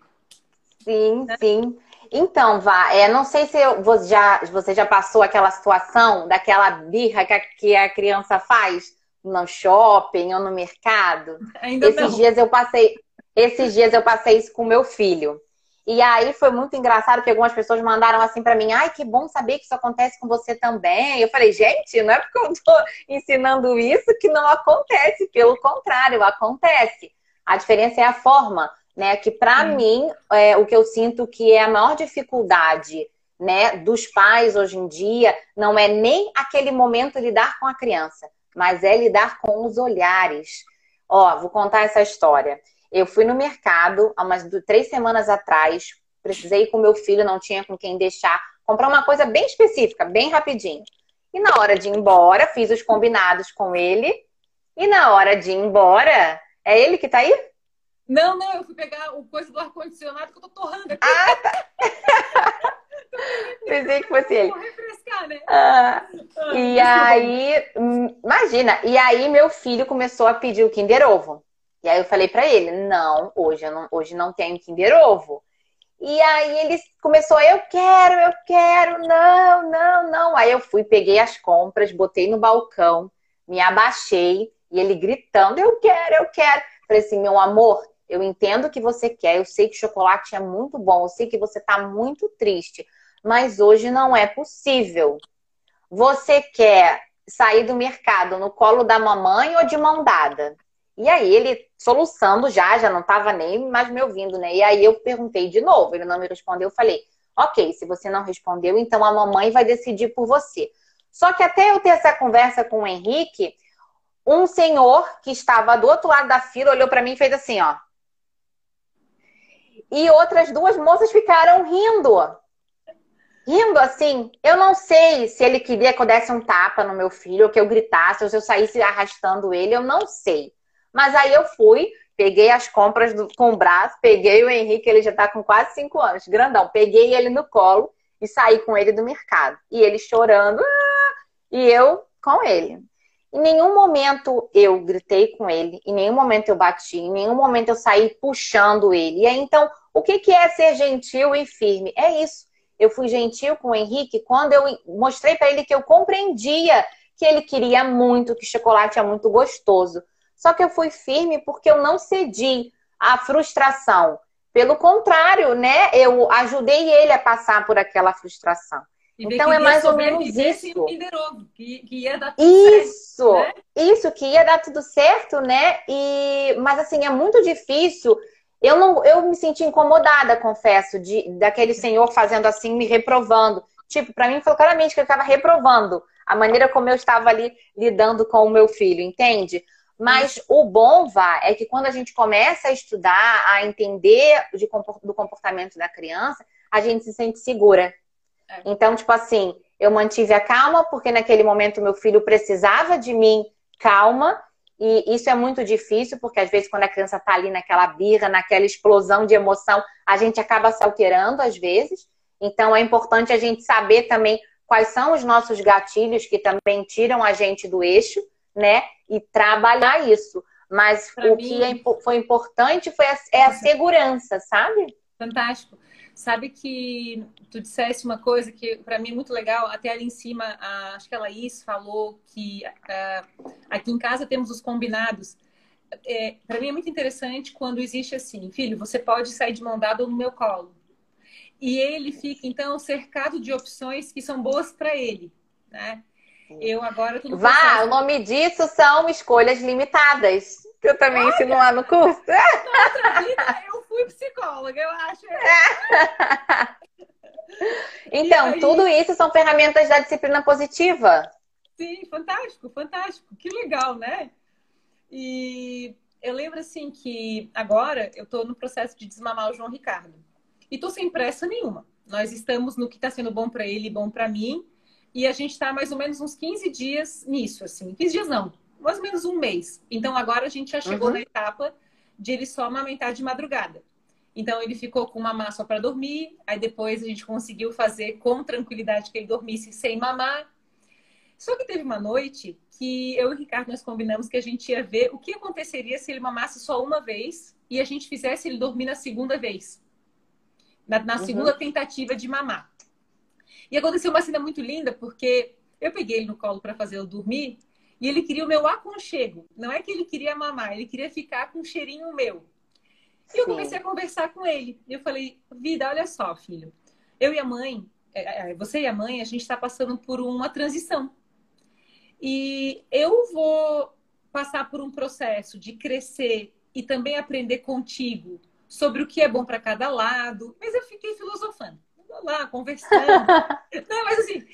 Sim, né? sim. Então, Vá, é, não sei se eu, você, já, você já passou aquela situação daquela birra que a, que a criança faz no shopping ou no mercado. Ainda esses não. dias eu passei, esses dias eu passei isso com meu filho. E aí foi muito engraçado que algumas pessoas mandaram assim para mim: "Ai, que bom saber que isso acontece com você também". Eu falei: "Gente, não é porque eu tô ensinando isso que não acontece, pelo contrário, acontece. A diferença é a forma, né? Que para mim, é, o que eu sinto que é a maior dificuldade, né, dos pais hoje em dia, não é nem aquele momento lidar com a criança, mas é lidar com os olhares. Ó, vou contar essa história. Eu fui no mercado há umas três semanas atrás, precisei ir com meu filho, não tinha com quem deixar, comprar uma coisa bem específica, bem rapidinho. E na hora de ir embora, fiz os combinados com ele. E na hora de ir embora, é ele que tá aí? Não, não, eu fui pegar o coisa do ar-condicionado que eu tô torrando aqui. Ah, tá. Pensei que fosse ele. Vou refrescar, né? Ah, ah, e aí, hum, imagina, e aí meu filho começou a pedir o Kinder Ovo. E aí eu falei para ele, não, hoje não, hoje não tenho Kinder Ovo. E aí ele começou, eu quero, eu quero, não, não, não. Aí eu fui, peguei as compras, botei no balcão, me abaixei e ele gritando, eu quero, eu quero. Falei assim, meu amor, eu entendo o que você quer, eu sei que chocolate é muito bom, eu sei que você tá muito triste, mas hoje não é possível. Você quer sair do mercado no colo da mamãe ou de mão dada? E aí ele soluçando já, já não estava nem mais me ouvindo, né? E aí eu perguntei de novo, ele não me respondeu, eu falei, ok, se você não respondeu, então a mamãe vai decidir por você. Só que até eu ter essa conversa com o Henrique, um senhor que estava do outro lado da fila olhou para mim e fez assim, ó. E outras duas moças ficaram rindo. Rindo assim. Eu não sei se ele queria que eu desse um tapa no meu filho, ou que eu gritasse, ou se eu saísse arrastando ele, eu não sei. Mas aí eu fui, peguei as compras do, com o braço, peguei o Henrique, ele já tá com quase cinco anos, grandão. Peguei ele no colo e saí com ele do mercado. E ele chorando, ah! e eu com ele. Em nenhum momento eu gritei com ele, em nenhum momento eu bati, em nenhum momento eu saí puxando ele. E aí, então, o que, que é ser gentil e firme? É isso. Eu fui gentil com o Henrique quando eu mostrei para ele que eu compreendia que ele queria muito, que chocolate é muito gostoso. Só que eu fui firme porque eu não cedi à frustração. Pelo contrário, né? Eu ajudei ele a passar por aquela frustração. Então é mais ou menos isso. Que, que ia dar tudo isso, certo, né? isso que ia dar tudo certo, né? E mas assim é muito difícil. Eu não, eu me senti incomodada, confesso, de daquele senhor fazendo assim, me reprovando. Tipo, para mim foi claramente que ele estava reprovando a maneira como eu estava ali lidando com o meu filho, entende? Mas o bom, Vá, é que quando a gente começa a estudar, a entender de, do comportamento da criança, a gente se sente segura. É. Então, tipo assim, eu mantive a calma, porque naquele momento meu filho precisava de mim calma. E isso é muito difícil, porque às vezes quando a criança tá ali naquela birra, naquela explosão de emoção, a gente acaba se alterando às vezes. Então é importante a gente saber também quais são os nossos gatilhos que também tiram a gente do eixo né? E trabalhar isso. Mas pra o mim... que é, foi importante foi a, é a segurança, sabe? Fantástico. Sabe que tu disseste uma coisa que para mim é muito legal, até ali em cima, a, acho que a Laís falou que a, aqui em casa temos os combinados. É, para mim é muito interessante quando existe assim, filho, você pode sair de mão dada ou no meu colo. E ele fica, então, cercado de opções que são boas para ele. Né? Eu agora tô Vá, processo. o nome disso são escolhas limitadas. Que eu também Olha, ensino lá no curso. Na outra vida eu fui psicóloga, eu acho. então, aí... tudo isso são ferramentas da disciplina positiva. Sim, fantástico, fantástico. Que legal, né? E eu lembro assim que agora eu estou no processo de desmamar o João Ricardo. E tô sem pressa nenhuma. Nós estamos no que está sendo bom para ele e bom para mim. E a gente está mais ou menos uns 15 dias nisso, assim. 15 dias não, mais ou menos um mês. Então agora a gente já chegou uhum. na etapa de ele só amamentar de madrugada. Então ele ficou com mamar só para dormir, aí depois a gente conseguiu fazer com tranquilidade que ele dormisse sem mamar. Só que teve uma noite que eu e o Ricardo nós combinamos que a gente ia ver o que aconteceria se ele mamasse só uma vez e a gente fizesse ele dormir na segunda vez. Na, na uhum. segunda tentativa de mamar. E aconteceu uma cena muito linda, porque eu peguei ele no colo para fazer eu dormir e ele queria o meu aconchego. Não é que ele queria mamar, ele queria ficar com um cheirinho meu. E eu comecei a conversar com ele. E eu falei, vida, olha só, filho. Eu e a mãe, é, é, você e a mãe, a gente está passando por uma transição. E eu vou passar por um processo de crescer e também aprender contigo sobre o que é bom para cada lado. Mas eu fiquei filosofando, lá, conversando. Não, mas assim,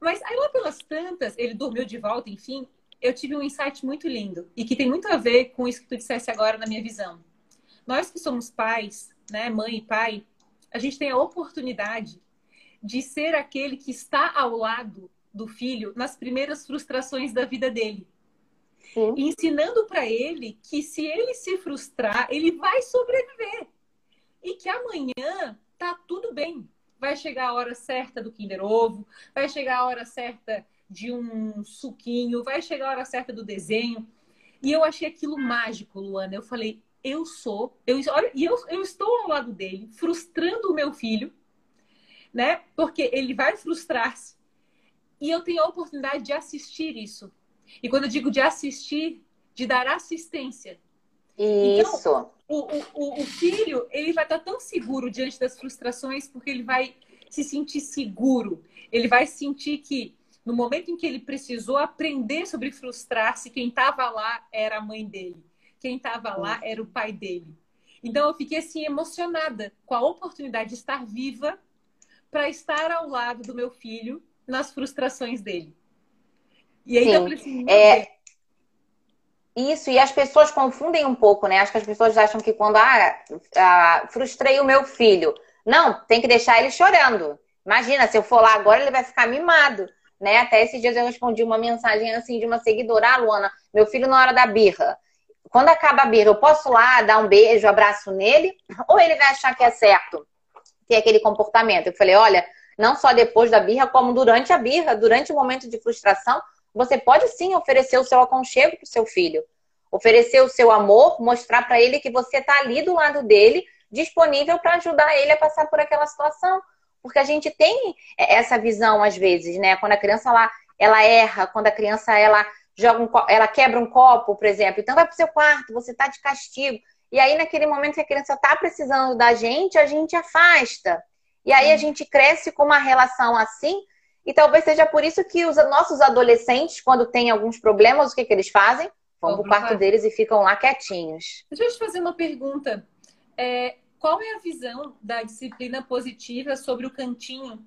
mas aí lá pelas tantas, ele dormiu de volta, enfim, eu tive um insight muito lindo e que tem muito a ver com isso que tu dissesse agora na minha visão. Nós que somos pais, né, mãe e pai, a gente tem a oportunidade de ser aquele que está ao lado do filho nas primeiras frustrações da vida dele. Sim. Ensinando para ele que se ele se frustrar, ele vai sobreviver. E que amanhã tá tudo bem. Vai chegar a hora certa do Kinder Ovo, vai chegar a hora certa de um suquinho, vai chegar a hora certa do desenho. E eu achei aquilo mágico, Luana. Eu falei, eu sou, eu, e eu, eu estou ao lado dele, frustrando o meu filho, né? Porque ele vai frustrar-se. E eu tenho a oportunidade de assistir isso. E quando eu digo de assistir, de dar assistência. Isso. Então, o, o, o filho, ele vai estar tão seguro diante das frustrações, porque ele vai se sentir seguro. Ele vai sentir que no momento em que ele precisou aprender sobre frustrar-se, quem estava lá era a mãe dele quem estava lá era o pai dele. Então eu fiquei assim emocionada com a oportunidade de estar viva para estar ao lado do meu filho nas frustrações dele. E aí Sim. eu falei assim, é... Isso, e as pessoas confundem um pouco, né? Acho que as pessoas acham que quando ah, ah, frustrei o meu filho. Não, tem que deixar ele chorando. Imagina, se eu for lá agora, ele vai ficar mimado. Né? Até esses dias eu respondi uma mensagem assim de uma seguidora, ah, Luana, meu filho na hora da birra quando acaba a birra, eu posso lá dar um beijo, abraço nele? Ou ele vai achar que é certo ter aquele comportamento? Eu falei, olha, não só depois da birra, como durante a birra, durante o momento de frustração, você pode sim oferecer o seu aconchego para o seu filho. Oferecer o seu amor, mostrar para ele que você está ali do lado dele, disponível para ajudar ele a passar por aquela situação. Porque a gente tem essa visão às vezes, né? Quando a criança ela, ela erra, quando a criança ela joga um, ela quebra um copo, por exemplo, então vai pro seu quarto, você tá de castigo. E aí, naquele momento que a criança tá precisando da gente, a gente afasta. E aí a gente cresce com uma relação assim, e talvez seja por isso que os nossos adolescentes, quando têm alguns problemas, o que, que eles fazem? Vão pro quarto deles e ficam lá quietinhos. Deixa eu te fazer uma pergunta. É, qual é a visão da disciplina positiva sobre o cantinho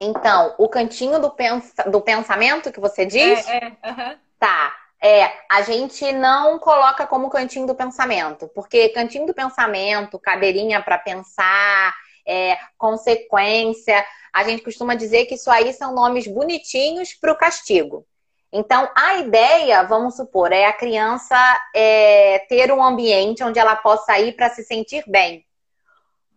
então, o cantinho do, pens do pensamento que você diz? É, é. Uhum. Tá. É, a gente não coloca como cantinho do pensamento, porque cantinho do pensamento, cadeirinha para pensar, é, consequência, a gente costuma dizer que isso aí são nomes bonitinhos para o castigo. Então, a ideia, vamos supor, é a criança é, ter um ambiente onde ela possa ir para se sentir bem.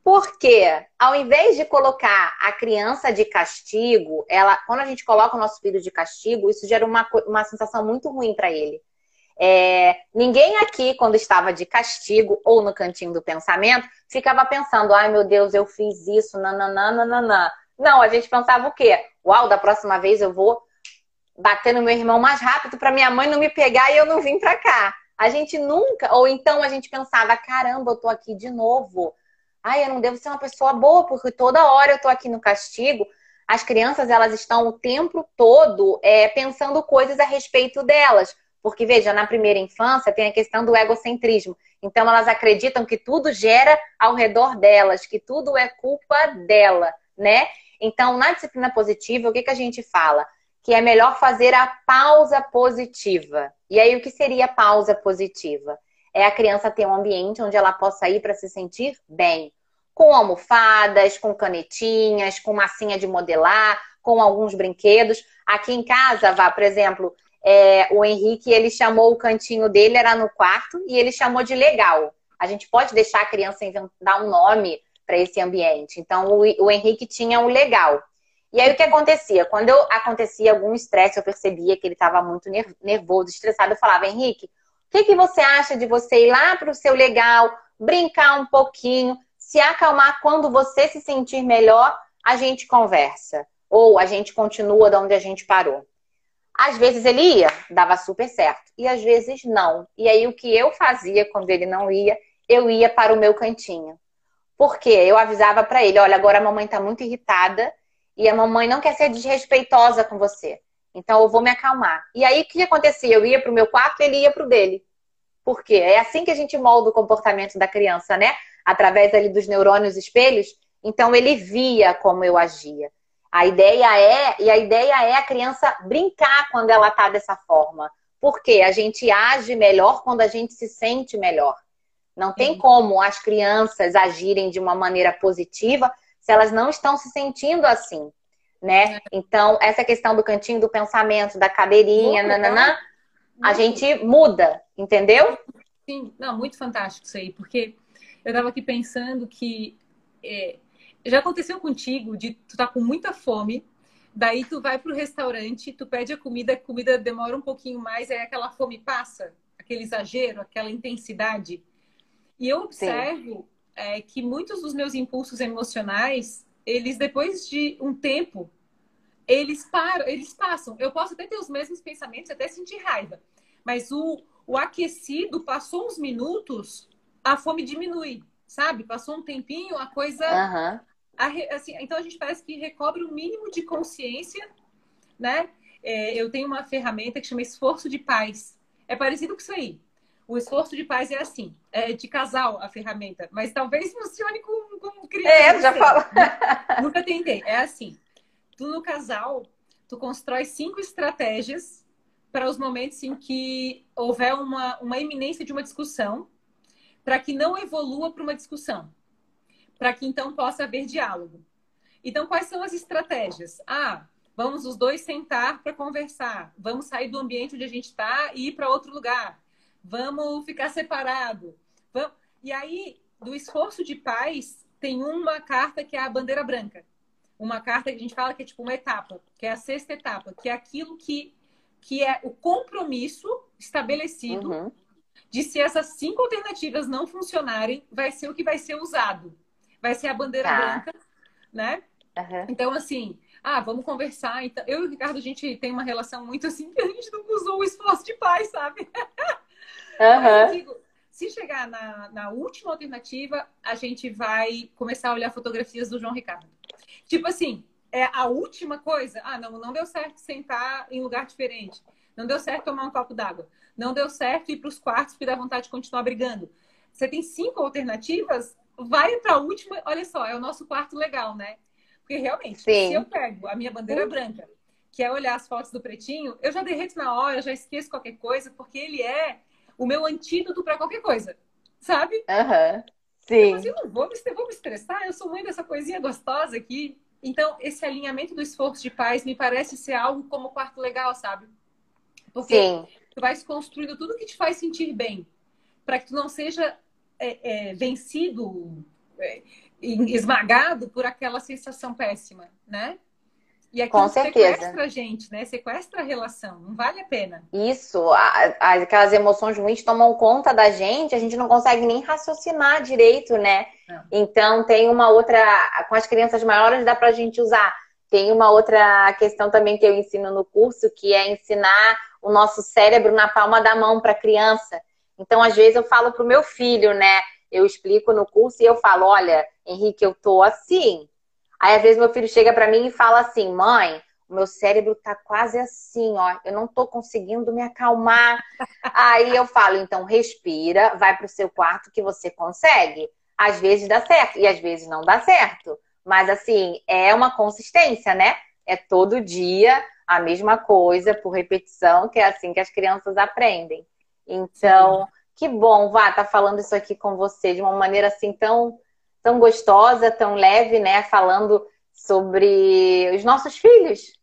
Porque ao invés de colocar a criança de castigo, ela, quando a gente coloca o nosso filho de castigo, isso gera uma, uma sensação muito ruim para ele. É, ninguém aqui, quando estava de castigo ou no cantinho do pensamento, ficava pensando: ai meu Deus, eu fiz isso, nananana. Não, a gente pensava o quê? Uau, da próxima vez eu vou bater no meu irmão mais rápido para minha mãe não me pegar e eu não vim para cá. A gente nunca, ou então a gente pensava: caramba, eu tô aqui de novo ai, eu não devo ser uma pessoa boa, porque toda hora eu tô aqui no castigo. As crianças, elas estão o tempo todo é, pensando coisas a respeito delas. Porque, veja, na primeira infância tem a questão do egocentrismo. Então, elas acreditam que tudo gera ao redor delas, que tudo é culpa dela, né? Então, na disciplina positiva, o que, que a gente fala? Que é melhor fazer a pausa positiva. E aí, o que seria pausa positiva? É a criança ter um ambiente onde ela possa ir para se sentir bem, com almofadas, com canetinhas, com massinha de modelar, com alguns brinquedos. Aqui em casa, vá, por exemplo, é, o Henrique, ele chamou o cantinho dele, era no quarto, e ele chamou de legal. A gente pode deixar a criança dar um nome para esse ambiente. Então, o, o Henrique tinha um legal. E aí, o que acontecia? Quando eu, acontecia algum estresse, eu percebia que ele estava muito nervoso, estressado, eu falava, Henrique, o que, que você acha de você ir lá para o seu legal, brincar um pouquinho, se acalmar quando você se sentir melhor, a gente conversa. Ou a gente continua de onde a gente parou. Às vezes ele ia, dava super certo. E às vezes não. E aí o que eu fazia quando ele não ia, eu ia para o meu cantinho. Porque eu avisava para ele, olha, agora a mamãe está muito irritada e a mamãe não quer ser desrespeitosa com você. Então eu vou me acalmar. E aí o que acontecia? Eu ia para o meu quarto, ele ia para o dele. Por quê? É assim que a gente molda o comportamento da criança, né? através ali dos neurônios espelhos, então ele via como eu agia. A ideia é, e a ideia é a criança brincar quando ela tá dessa forma. Porque a gente age melhor quando a gente se sente melhor. Não tem Sim. como as crianças agirem de uma maneira positiva se elas não estão se sentindo assim, né? É. Então, essa questão do cantinho do pensamento, da cadeirinha, nananã, a gente muda, entendeu? Sim, não, muito fantástico isso aí, porque eu estava aqui pensando que é, já aconteceu contigo de tu tá com muita fome, daí tu vai pro restaurante, tu pede a comida, a comida demora um pouquinho mais, aí aquela fome passa, aquele exagero, aquela intensidade. E eu observo é, que muitos dos meus impulsos emocionais, eles depois de um tempo, eles param, eles passam. Eu posso até ter os mesmos pensamentos, até sentir raiva, mas o, o aquecido passou uns minutos, a fome diminui, sabe? Passou um tempinho, a coisa. Uhum. A, assim, então a gente parece que recobre o um mínimo de consciência, né? É, eu tenho uma ferramenta que chama esforço de paz. É parecido com isso aí. O esforço de paz é assim, é de casal a ferramenta, mas talvez funcione com, com criança. É, já falo. Nunca tentei. É assim. Tu no casal, tu constrói cinco estratégias para os momentos em que houver uma, uma iminência de uma discussão para que não evolua para uma discussão, para que então possa haver diálogo. Então, quais são as estratégias? Ah, vamos os dois sentar para conversar, vamos sair do ambiente onde a gente está e ir para outro lugar, vamos ficar separado. Vamos... E aí, do esforço de paz, tem uma carta que é a bandeira branca. Uma carta que a gente fala que é tipo uma etapa, que é a sexta etapa, que é aquilo que, que é o compromisso estabelecido uhum de se essas cinco alternativas não funcionarem, vai ser o que vai ser usado. Vai ser a bandeira tá. branca, né? Uhum. Então, assim, ah, vamos conversar. Então, eu e o Ricardo, a gente tem uma relação muito assim que a gente não usou o esforço de paz, sabe? Uhum. eu digo, se chegar na, na última alternativa, a gente vai começar a olhar fotografias do João Ricardo. Tipo assim, é a última coisa. Ah, não, não deu certo sentar em lugar diferente. Não deu certo tomar um copo d'água. Não deu certo ir para os quartos porque dá vontade de continuar brigando. Você tem cinco alternativas, vai para a última. Olha só, é o nosso quarto legal, né? Porque realmente, Sim. se eu pego a minha bandeira Sim. branca, que é olhar as fotos do pretinho, eu já derreto na hora, já esqueço qualquer coisa, porque ele é o meu antídoto para qualquer coisa, sabe? Aham. Uhum. Sim. Assim, eu não vou me, vou me estressar, eu sou mãe dessa coisinha gostosa aqui. Então, esse alinhamento do esforço de paz me parece ser algo como quarto legal, sabe? Porque Sim. tu vais construindo tudo que te faz sentir bem, para que tu não seja é, é, vencido, é, esmagado por aquela sensação péssima, né? E aquilo Com certeza. sequestra a gente, né? Sequestra a relação, não vale a pena. Isso, aquelas emoções ruins tomam conta da gente, a gente não consegue nem raciocinar direito, né? Não. Então tem uma outra, com as crianças maiores dá pra gente usar. Tem uma outra questão também que eu ensino no curso, que é ensinar o nosso cérebro na palma da mão para a criança. Então, às vezes, eu falo para o meu filho, né? Eu explico no curso e eu falo: olha, Henrique, eu tô assim. Aí, às vezes, meu filho chega para mim e fala assim: mãe, o meu cérebro tá quase assim, ó, eu não tô conseguindo me acalmar. Aí eu falo: então, respira, vai pro seu quarto que você consegue. Às vezes dá certo e às vezes não dá certo. Mas, assim, é uma consistência, né? É todo dia a mesma coisa por repetição, que é assim que as crianças aprendem. Então, que bom, Vá, tá falando isso aqui com você de uma maneira assim tão tão gostosa, tão leve, né? Falando sobre os nossos filhos,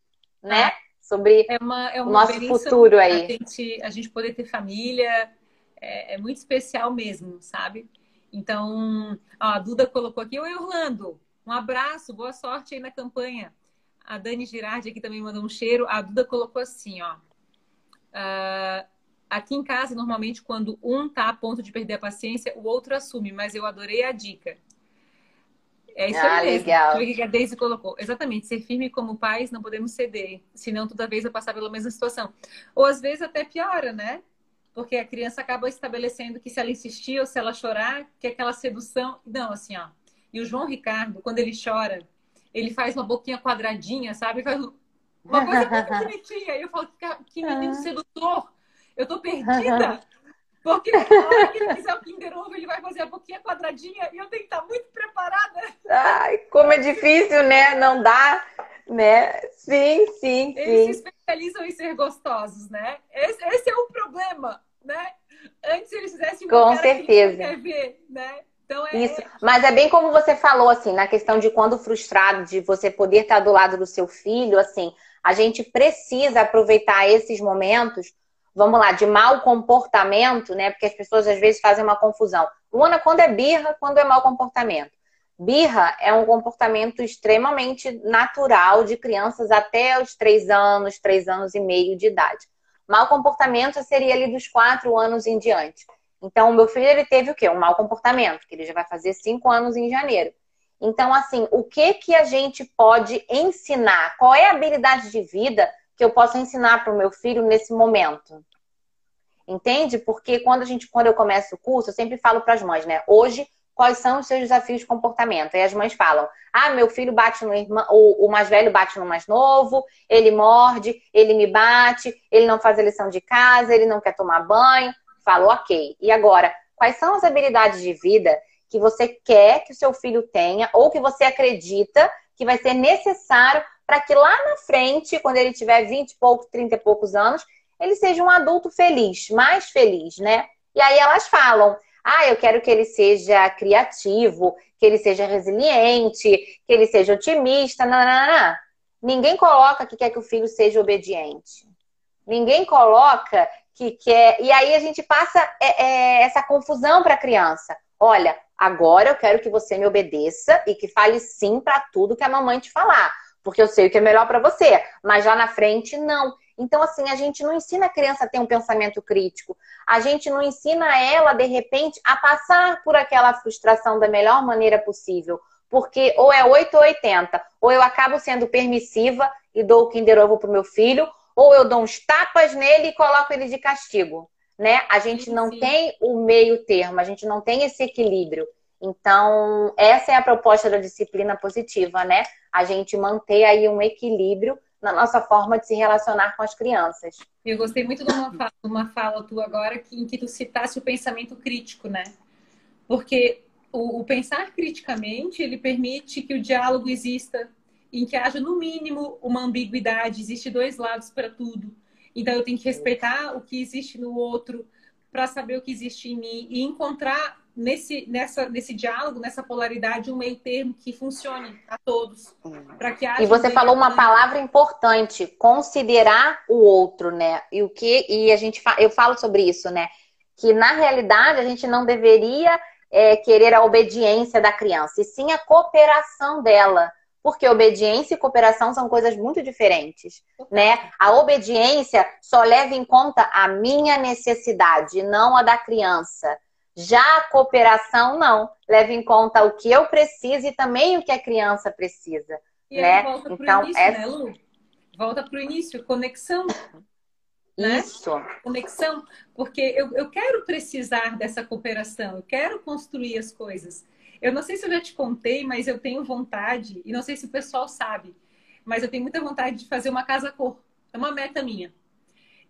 né? Ah, sobre é uma, é uma o nosso futuro aí. A gente, a gente poder ter família é, é muito especial mesmo, sabe? Então, ó, a Duda colocou aqui, oi Orlando, um abraço, boa sorte aí na campanha. A Dani Girardi aqui também mandou um cheiro. A Duda colocou assim, ó. Uh, aqui em casa, normalmente, quando um tá a ponto de perder a paciência, o outro assume, mas eu adorei a dica. É isso ah, aí. Legal. O que a Daisy colocou. Exatamente. Ser firme como pais, não podemos ceder. Senão, toda vez vai passar pela mesma situação. Ou às vezes até piora, né? Porque a criança acaba estabelecendo que se ela insistir ou se ela chorar, que é aquela sedução. Não, assim, ó. E o João Ricardo, quando ele chora, ele faz uma boquinha quadradinha, sabe? Faz uma coisa muito bonitinha. E eu falo, que menino ah. sedutor. Eu tô perdida. Porque na hora que ele fizer o Kinder Ovo, ele vai fazer a boquinha quadradinha e eu tenho que estar muito preparada. Ai, como é difícil, né? Não dá, né? Sim, sim, Eles sim. se especializam em ser gostosos, né? Esse, esse é o problema, né? Antes eles fizessem uma Com certeza. Que ver, né? Então é... Isso, mas é bem como você falou, assim, na questão de quando frustrado, de você poder estar do lado do seu filho, assim, a gente precisa aproveitar esses momentos vamos lá, de mau comportamento, né? Porque as pessoas às vezes fazem uma confusão. Luana, quando é birra, quando é mau comportamento? Birra é um comportamento extremamente natural de crianças até os três anos, três anos e meio de idade. Mau comportamento seria ali dos quatro anos em diante. Então, meu filho ele teve o quê? Um mau comportamento, que ele já vai fazer cinco anos em janeiro. Então, assim, o que que a gente pode ensinar? Qual é a habilidade de vida que eu posso ensinar para o meu filho nesse momento. Entende? Porque quando a gente, quando eu começo o curso, eu sempre falo para as mães, né? Hoje, quais são os seus desafios de comportamento? E as mães falam: ah, meu filho bate no irmão, o, o mais velho bate no mais novo, ele morde, ele me bate, ele não faz a lição de casa, ele não quer tomar banho. Falo, ok. E agora, quais são as habilidades de vida que você quer que o seu filho tenha ou que você acredita que vai ser necessário para que lá na frente, quando ele tiver 20 e poucos, 30 e poucos anos, ele seja um adulto feliz, mais feliz, né? E aí elas falam: ah, eu quero que ele seja criativo, que ele seja resiliente, que ele seja otimista, nananã. Ninguém coloca que quer que o filho seja obediente. Ninguém coloca que quer. E aí a gente passa é, é, essa confusão para a criança. Olha, agora eu quero que você me obedeça e que fale sim para tudo que a mamãe te falar porque eu sei o que é melhor para você, mas lá na frente não. Então, assim, a gente não ensina a criança a ter um pensamento crítico. A gente não ensina ela, de repente, a passar por aquela frustração da melhor maneira possível. Porque ou é 8 ou 80. Ou eu acabo sendo permissiva e dou o Kinder Ovo pro meu filho, ou eu dou uns tapas nele e coloco ele de castigo. Né? A gente não Sim. tem o meio termo, a gente não tem esse equilíbrio. Então, essa é a proposta da disciplina positiva, né? A gente manter aí um equilíbrio na nossa forma de se relacionar com as crianças. Eu gostei muito de uma fala, uma fala tua agora que, em que tu citasse o pensamento crítico, né? Porque o, o pensar criticamente, ele permite que o diálogo exista, em que haja, no mínimo, uma ambiguidade. Existe dois lados para tudo. Então, eu tenho que respeitar o que existe no outro para saber o que existe em mim e encontrar nesse, nessa, nesse diálogo, nessa polaridade, um meio termo que funcione a todos. para que E você falou uma palavra importante, considerar o outro, né? E o que e a gente eu falo sobre isso, né? Que na realidade a gente não deveria é, querer a obediência da criança, e sim a cooperação dela. Porque obediência e cooperação são coisas muito diferentes, né? A obediência só leva em conta a minha necessidade, não a da criança. Já a cooperação, não. Leva em conta o que eu preciso e também o que a criança precisa. E né? volta então, início, é... né, Lu? Volta para o início, conexão. Né? Isso. Conexão, porque eu, eu quero precisar dessa cooperação, eu quero construir as coisas. Eu não sei se eu já te contei, mas eu tenho vontade, e não sei se o pessoal sabe, mas eu tenho muita vontade de fazer uma casa cor. É uma meta minha.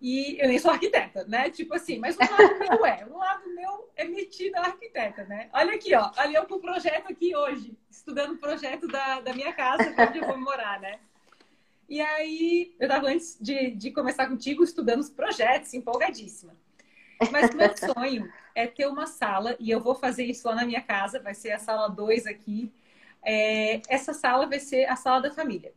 E eu nem sou arquiteta, né? Tipo assim, mas um lado meu é, um lado meu é metido a arquiteta, né? Olha aqui, ó, ali eu com o projeto aqui hoje, estudando o projeto da, da minha casa, onde eu vou morar, né? E aí, eu estava antes de, de começar contigo estudando os projetos, empolgadíssima. Mas meu sonho é ter uma sala, e eu vou fazer isso lá na minha casa, vai ser a sala 2 aqui. É, essa sala vai ser a sala da família.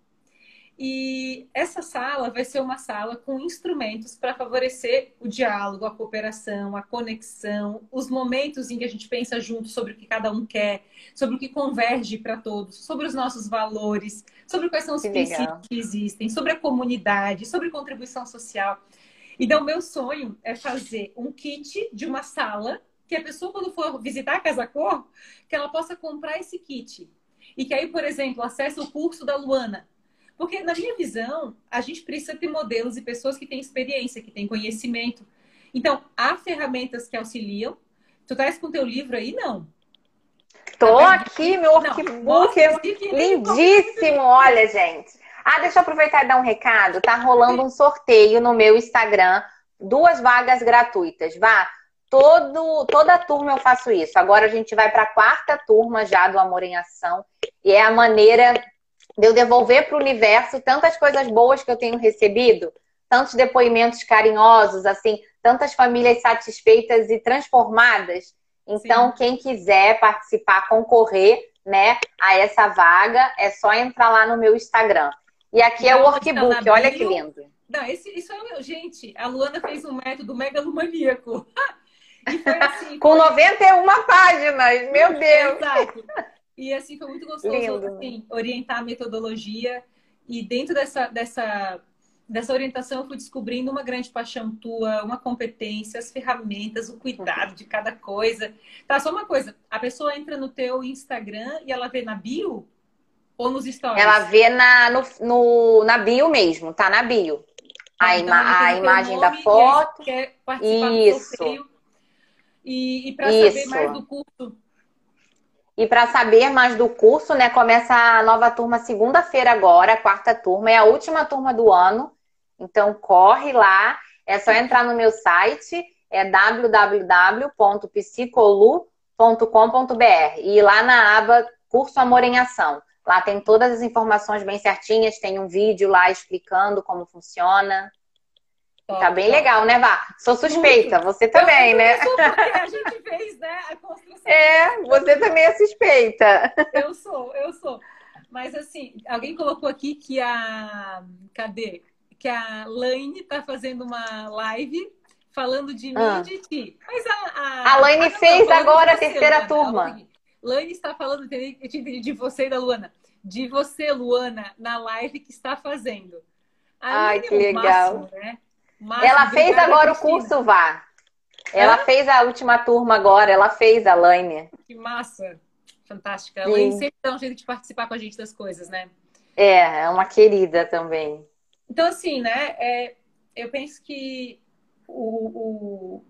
E essa sala vai ser uma sala com instrumentos para favorecer o diálogo, a cooperação, a conexão, os momentos em que a gente pensa junto sobre o que cada um quer, sobre o que converge para todos, sobre os nossos valores, sobre quais são os que princípios que existem, sobre a comunidade, sobre contribuição social. Então, meu sonho é fazer um kit de uma sala que a pessoa, quando for visitar a Casa Cor, que ela possa comprar esse kit. E que aí, por exemplo, acesse o curso da Luana porque, na minha visão, a gente precisa ter modelos e pessoas que têm experiência, que têm conhecimento. Então, há ferramentas que auxiliam. Tu estás com teu livro aí? Não. Tô aqui, meu workbook lindíssimo. Olha, gente. Ah, deixa eu aproveitar e dar um recado. Tá rolando um sorteio no meu Instagram, duas vagas gratuitas. Vá, todo, toda turma eu faço isso. Agora a gente vai para a quarta turma já do Amor em Ação. E é a maneira de eu devolver para o universo tantas coisas boas que eu tenho recebido, tantos depoimentos carinhosos, assim, tantas famílias satisfeitas e transformadas. Então, Sim. quem quiser participar, concorrer, né, a essa vaga, é só entrar lá no meu Instagram. E aqui é o workbook, tá olha que lindo. Não, esse, isso é o meu. Gente, a Luana fez um método megalomaníaco. Assim, Com 91 páginas, meu Deus! Exato. E assim foi muito gostoso assim, orientar a metodologia. E dentro dessa, dessa, dessa orientação eu fui descobrindo uma grande paixão tua, uma competência, as ferramentas, o cuidado de cada coisa. Tá, só uma coisa. A pessoa entra no teu Instagram e ela vê na bio ou nos stories? Ela vê na, no, no na bio mesmo, tá na bio. Ah, a, então, ima a imagem da foto. Quer participar Isso. do sorteio. E, e para saber mais do curso, e para saber mais do curso, né, começa a nova turma segunda-feira agora, a quarta turma, é a última turma do ano. Então corre lá, é só entrar no meu site, é www.psicolu.com.br e ir lá na aba Curso Amor em Ação. Lá tem todas as informações bem certinhas, tem um vídeo lá explicando como funciona. Top, tá bem top. legal, né, Vá? Sou suspeita, Muito. você também, eu, né? Eu porque a gente fez, né, a construção. É, você também é suspeita. Eu sou, eu sou. Mas assim, alguém colocou aqui que a. Cadê? Que a Laine tá fazendo uma live falando de mim ah. e de ti. Mas a. A, a Laine fez agora a terceira Luana. turma. Laine está falando de, de você e da Luana. De você, Luana, na live que está fazendo. A Ai, que é legal. Máximo, né? Ela fez agora o curso Vá. Ela Hã? fez a última turma agora, ela fez a Laine. Que massa! Fantástica. A Laine sempre dá um jeito de participar com a gente das coisas, né? É, é uma querida também. Então, assim, né? É, eu penso que o, o,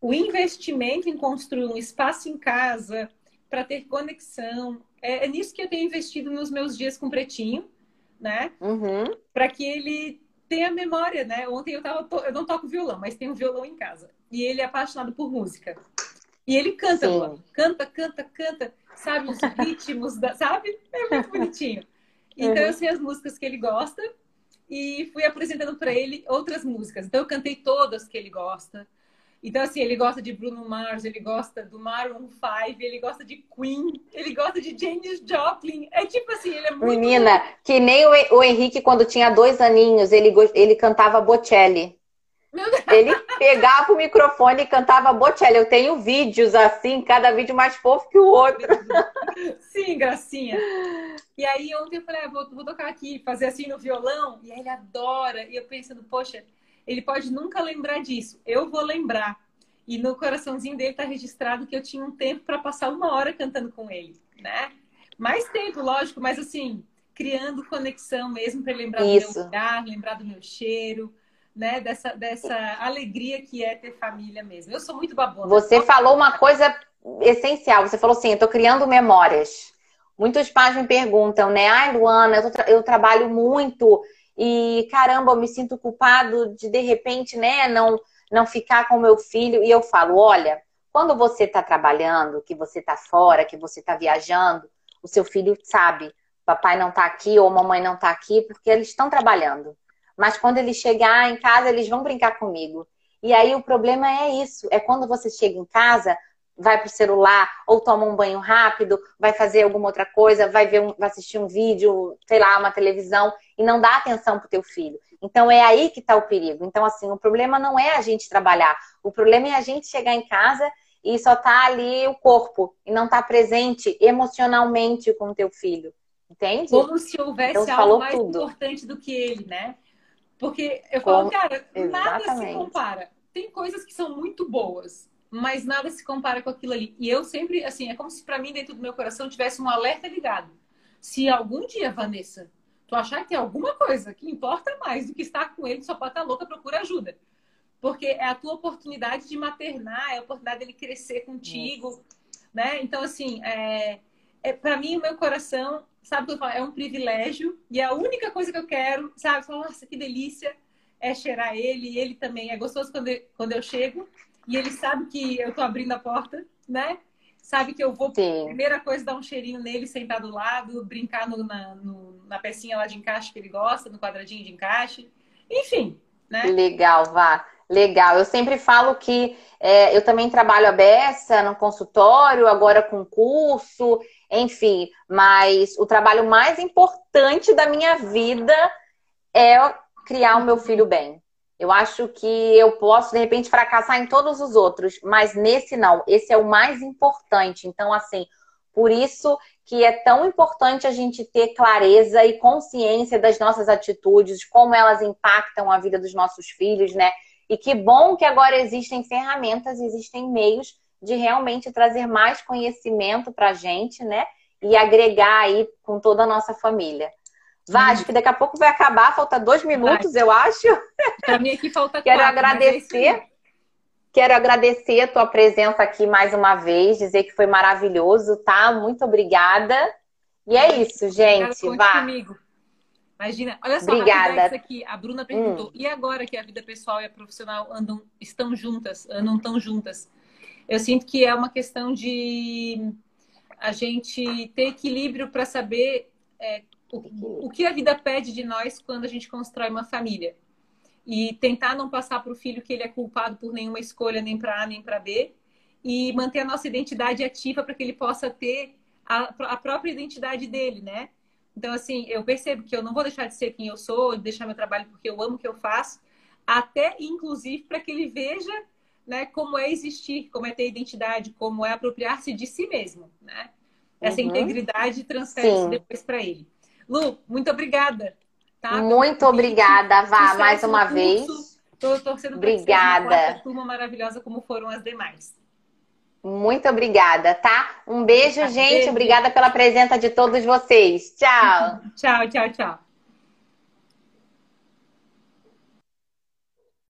o investimento em construir um espaço em casa para ter conexão, é, é, nisso que eu tenho investido nos meus dias com o Pretinho, né? Uhum. Para que ele tem a memória, né? Ontem eu tava. Eu não toco violão, mas tem um violão em casa. E ele é apaixonado por música. E ele canta, canta, canta, canta, sabe os ritmos, da, sabe? É muito bonitinho. Então uhum. eu sei as músicas que ele gosta e fui apresentando para ele outras músicas. Então eu cantei todas que ele gosta. Então, assim, ele gosta de Bruno Mars, ele gosta do Maroon 5, ele gosta de Queen, ele gosta de James Joplin. É tipo assim, ele é muito. Menina, que nem o, Henrique, quando tinha dois aninhos, ele, ele cantava Bocelli. Ele pegava o microfone e cantava Bocelli. Eu tenho vídeos assim, cada vídeo mais fofo que o outro. Sim, gracinha. E aí ontem eu falei, ah, vou, vou tocar aqui, fazer assim no violão. E aí ele adora. E eu pensando, poxa, ele pode nunca lembrar disso. Eu vou lembrar. E no coraçãozinho dele está registrado que eu tinha um tempo para passar uma hora cantando com ele, né? Mais tempo, lógico, mas assim, criando conexão mesmo para lembrar Isso. do meu lugar, lembrar do meu cheiro, né? Dessa, dessa alegria que é ter família mesmo. Eu sou muito babona. Você falou uma coisa essencial. Você falou assim, eu tô criando memórias. Muitos pais me perguntam, né? Ai, Luana, eu, tra eu trabalho muito, e caramba, eu me sinto culpado de de repente, né, não não ficar com meu filho e eu falo, olha, quando você está trabalhando, que você está fora, que você está viajando, o seu filho sabe, papai não está aqui ou mamãe não está aqui porque eles estão trabalhando. Mas quando ele chegar em casa, eles vão brincar comigo. E aí o problema é isso, é quando você chega em casa, vai pro celular, ou toma um banho rápido, vai fazer alguma outra coisa, vai ver um, vai assistir um vídeo, sei lá, uma televisão, e não dá atenção pro teu filho. Então é aí que está o perigo. Então, assim, o problema não é a gente trabalhar, o problema é a gente chegar em casa e só tá ali o corpo e não tá presente emocionalmente com o teu filho. Entende? Como se houvesse então, algo mais tudo. importante do que ele, né? Porque eu Como... falo, cara, Exatamente. nada se compara. Tem coisas que são muito boas, mas nada se compara com aquilo ali. E eu sempre, assim, é como se para mim, dentro do meu coração, tivesse um alerta ligado. Se algum dia, Vanessa, tu achar que tem alguma coisa que importa mais do que estar com ele, só pode estar louca, procura ajuda. Porque é a tua oportunidade de maternar, é a oportunidade dele crescer contigo, Isso. né? Então, assim, é, é para mim, o meu coração sabe o que eu falo? É um privilégio e a única coisa que eu quero, sabe? Nossa, que delícia é cheirar ele. E ele também é gostoso quando eu, quando eu chego e ele sabe que eu tô abrindo a porta, né? Sabe que eu vou, Sim. primeira coisa, dar um cheirinho nele, sentar do lado, brincar no, na, no, na pecinha lá de encaixe que ele gosta, no quadradinho de encaixe. Enfim, né? Legal, Vá. Legal. Eu sempre falo que é, eu também trabalho a beça no consultório, agora com curso enfim, mas o trabalho mais importante da minha vida é criar o meu filho bem. Eu acho que eu posso, de repente, fracassar em todos os outros, mas nesse não. Esse é o mais importante. Então, assim, por isso que é tão importante a gente ter clareza e consciência das nossas atitudes, como elas impactam a vida dos nossos filhos, né? E que bom que agora existem ferramentas, existem meios de realmente trazer mais conhecimento para a gente, né? E agregar aí com toda a nossa família. Vá, acho que daqui a pouco vai acabar, falta dois minutos, vai. eu acho. Para mim aqui falta Quero quatro, é agradecer. Quero agradecer a tua presença aqui mais uma vez, dizer que foi maravilhoso, tá? Muito obrigada. E é isso, gente. Vá. Comigo. Imagina, olha só, Obrigada. isso aqui. A Bruna perguntou: hum. e agora que a vida pessoal e a profissional andam, estão juntas, andam tão juntas? Eu sinto que é uma questão de a gente ter equilíbrio para saber é, o, o que a vida pede de nós quando a gente constrói uma família. E tentar não passar para o filho que ele é culpado por nenhuma escolha, nem para A, nem para B. E manter a nossa identidade ativa para que ele possa ter a, a própria identidade dele, né? Então, assim, eu percebo que eu não vou deixar de ser quem eu sou, deixar meu trabalho porque eu amo o que eu faço, até inclusive para que ele veja né, como é existir, como é ter identidade, como é apropriar-se de si mesmo, né? Essa uhum. integridade transfere depois para ele. Lu, muito obrigada. Tá? Muito obrigada, Vá, mais uma vez. Estou torcendo obrigada. para que turma maravilhosa como foram as demais. Muito obrigada, tá? Um beijo, tá, gente. Beijo. Obrigada pela presença de todos vocês. Tchau. tchau, tchau, tchau.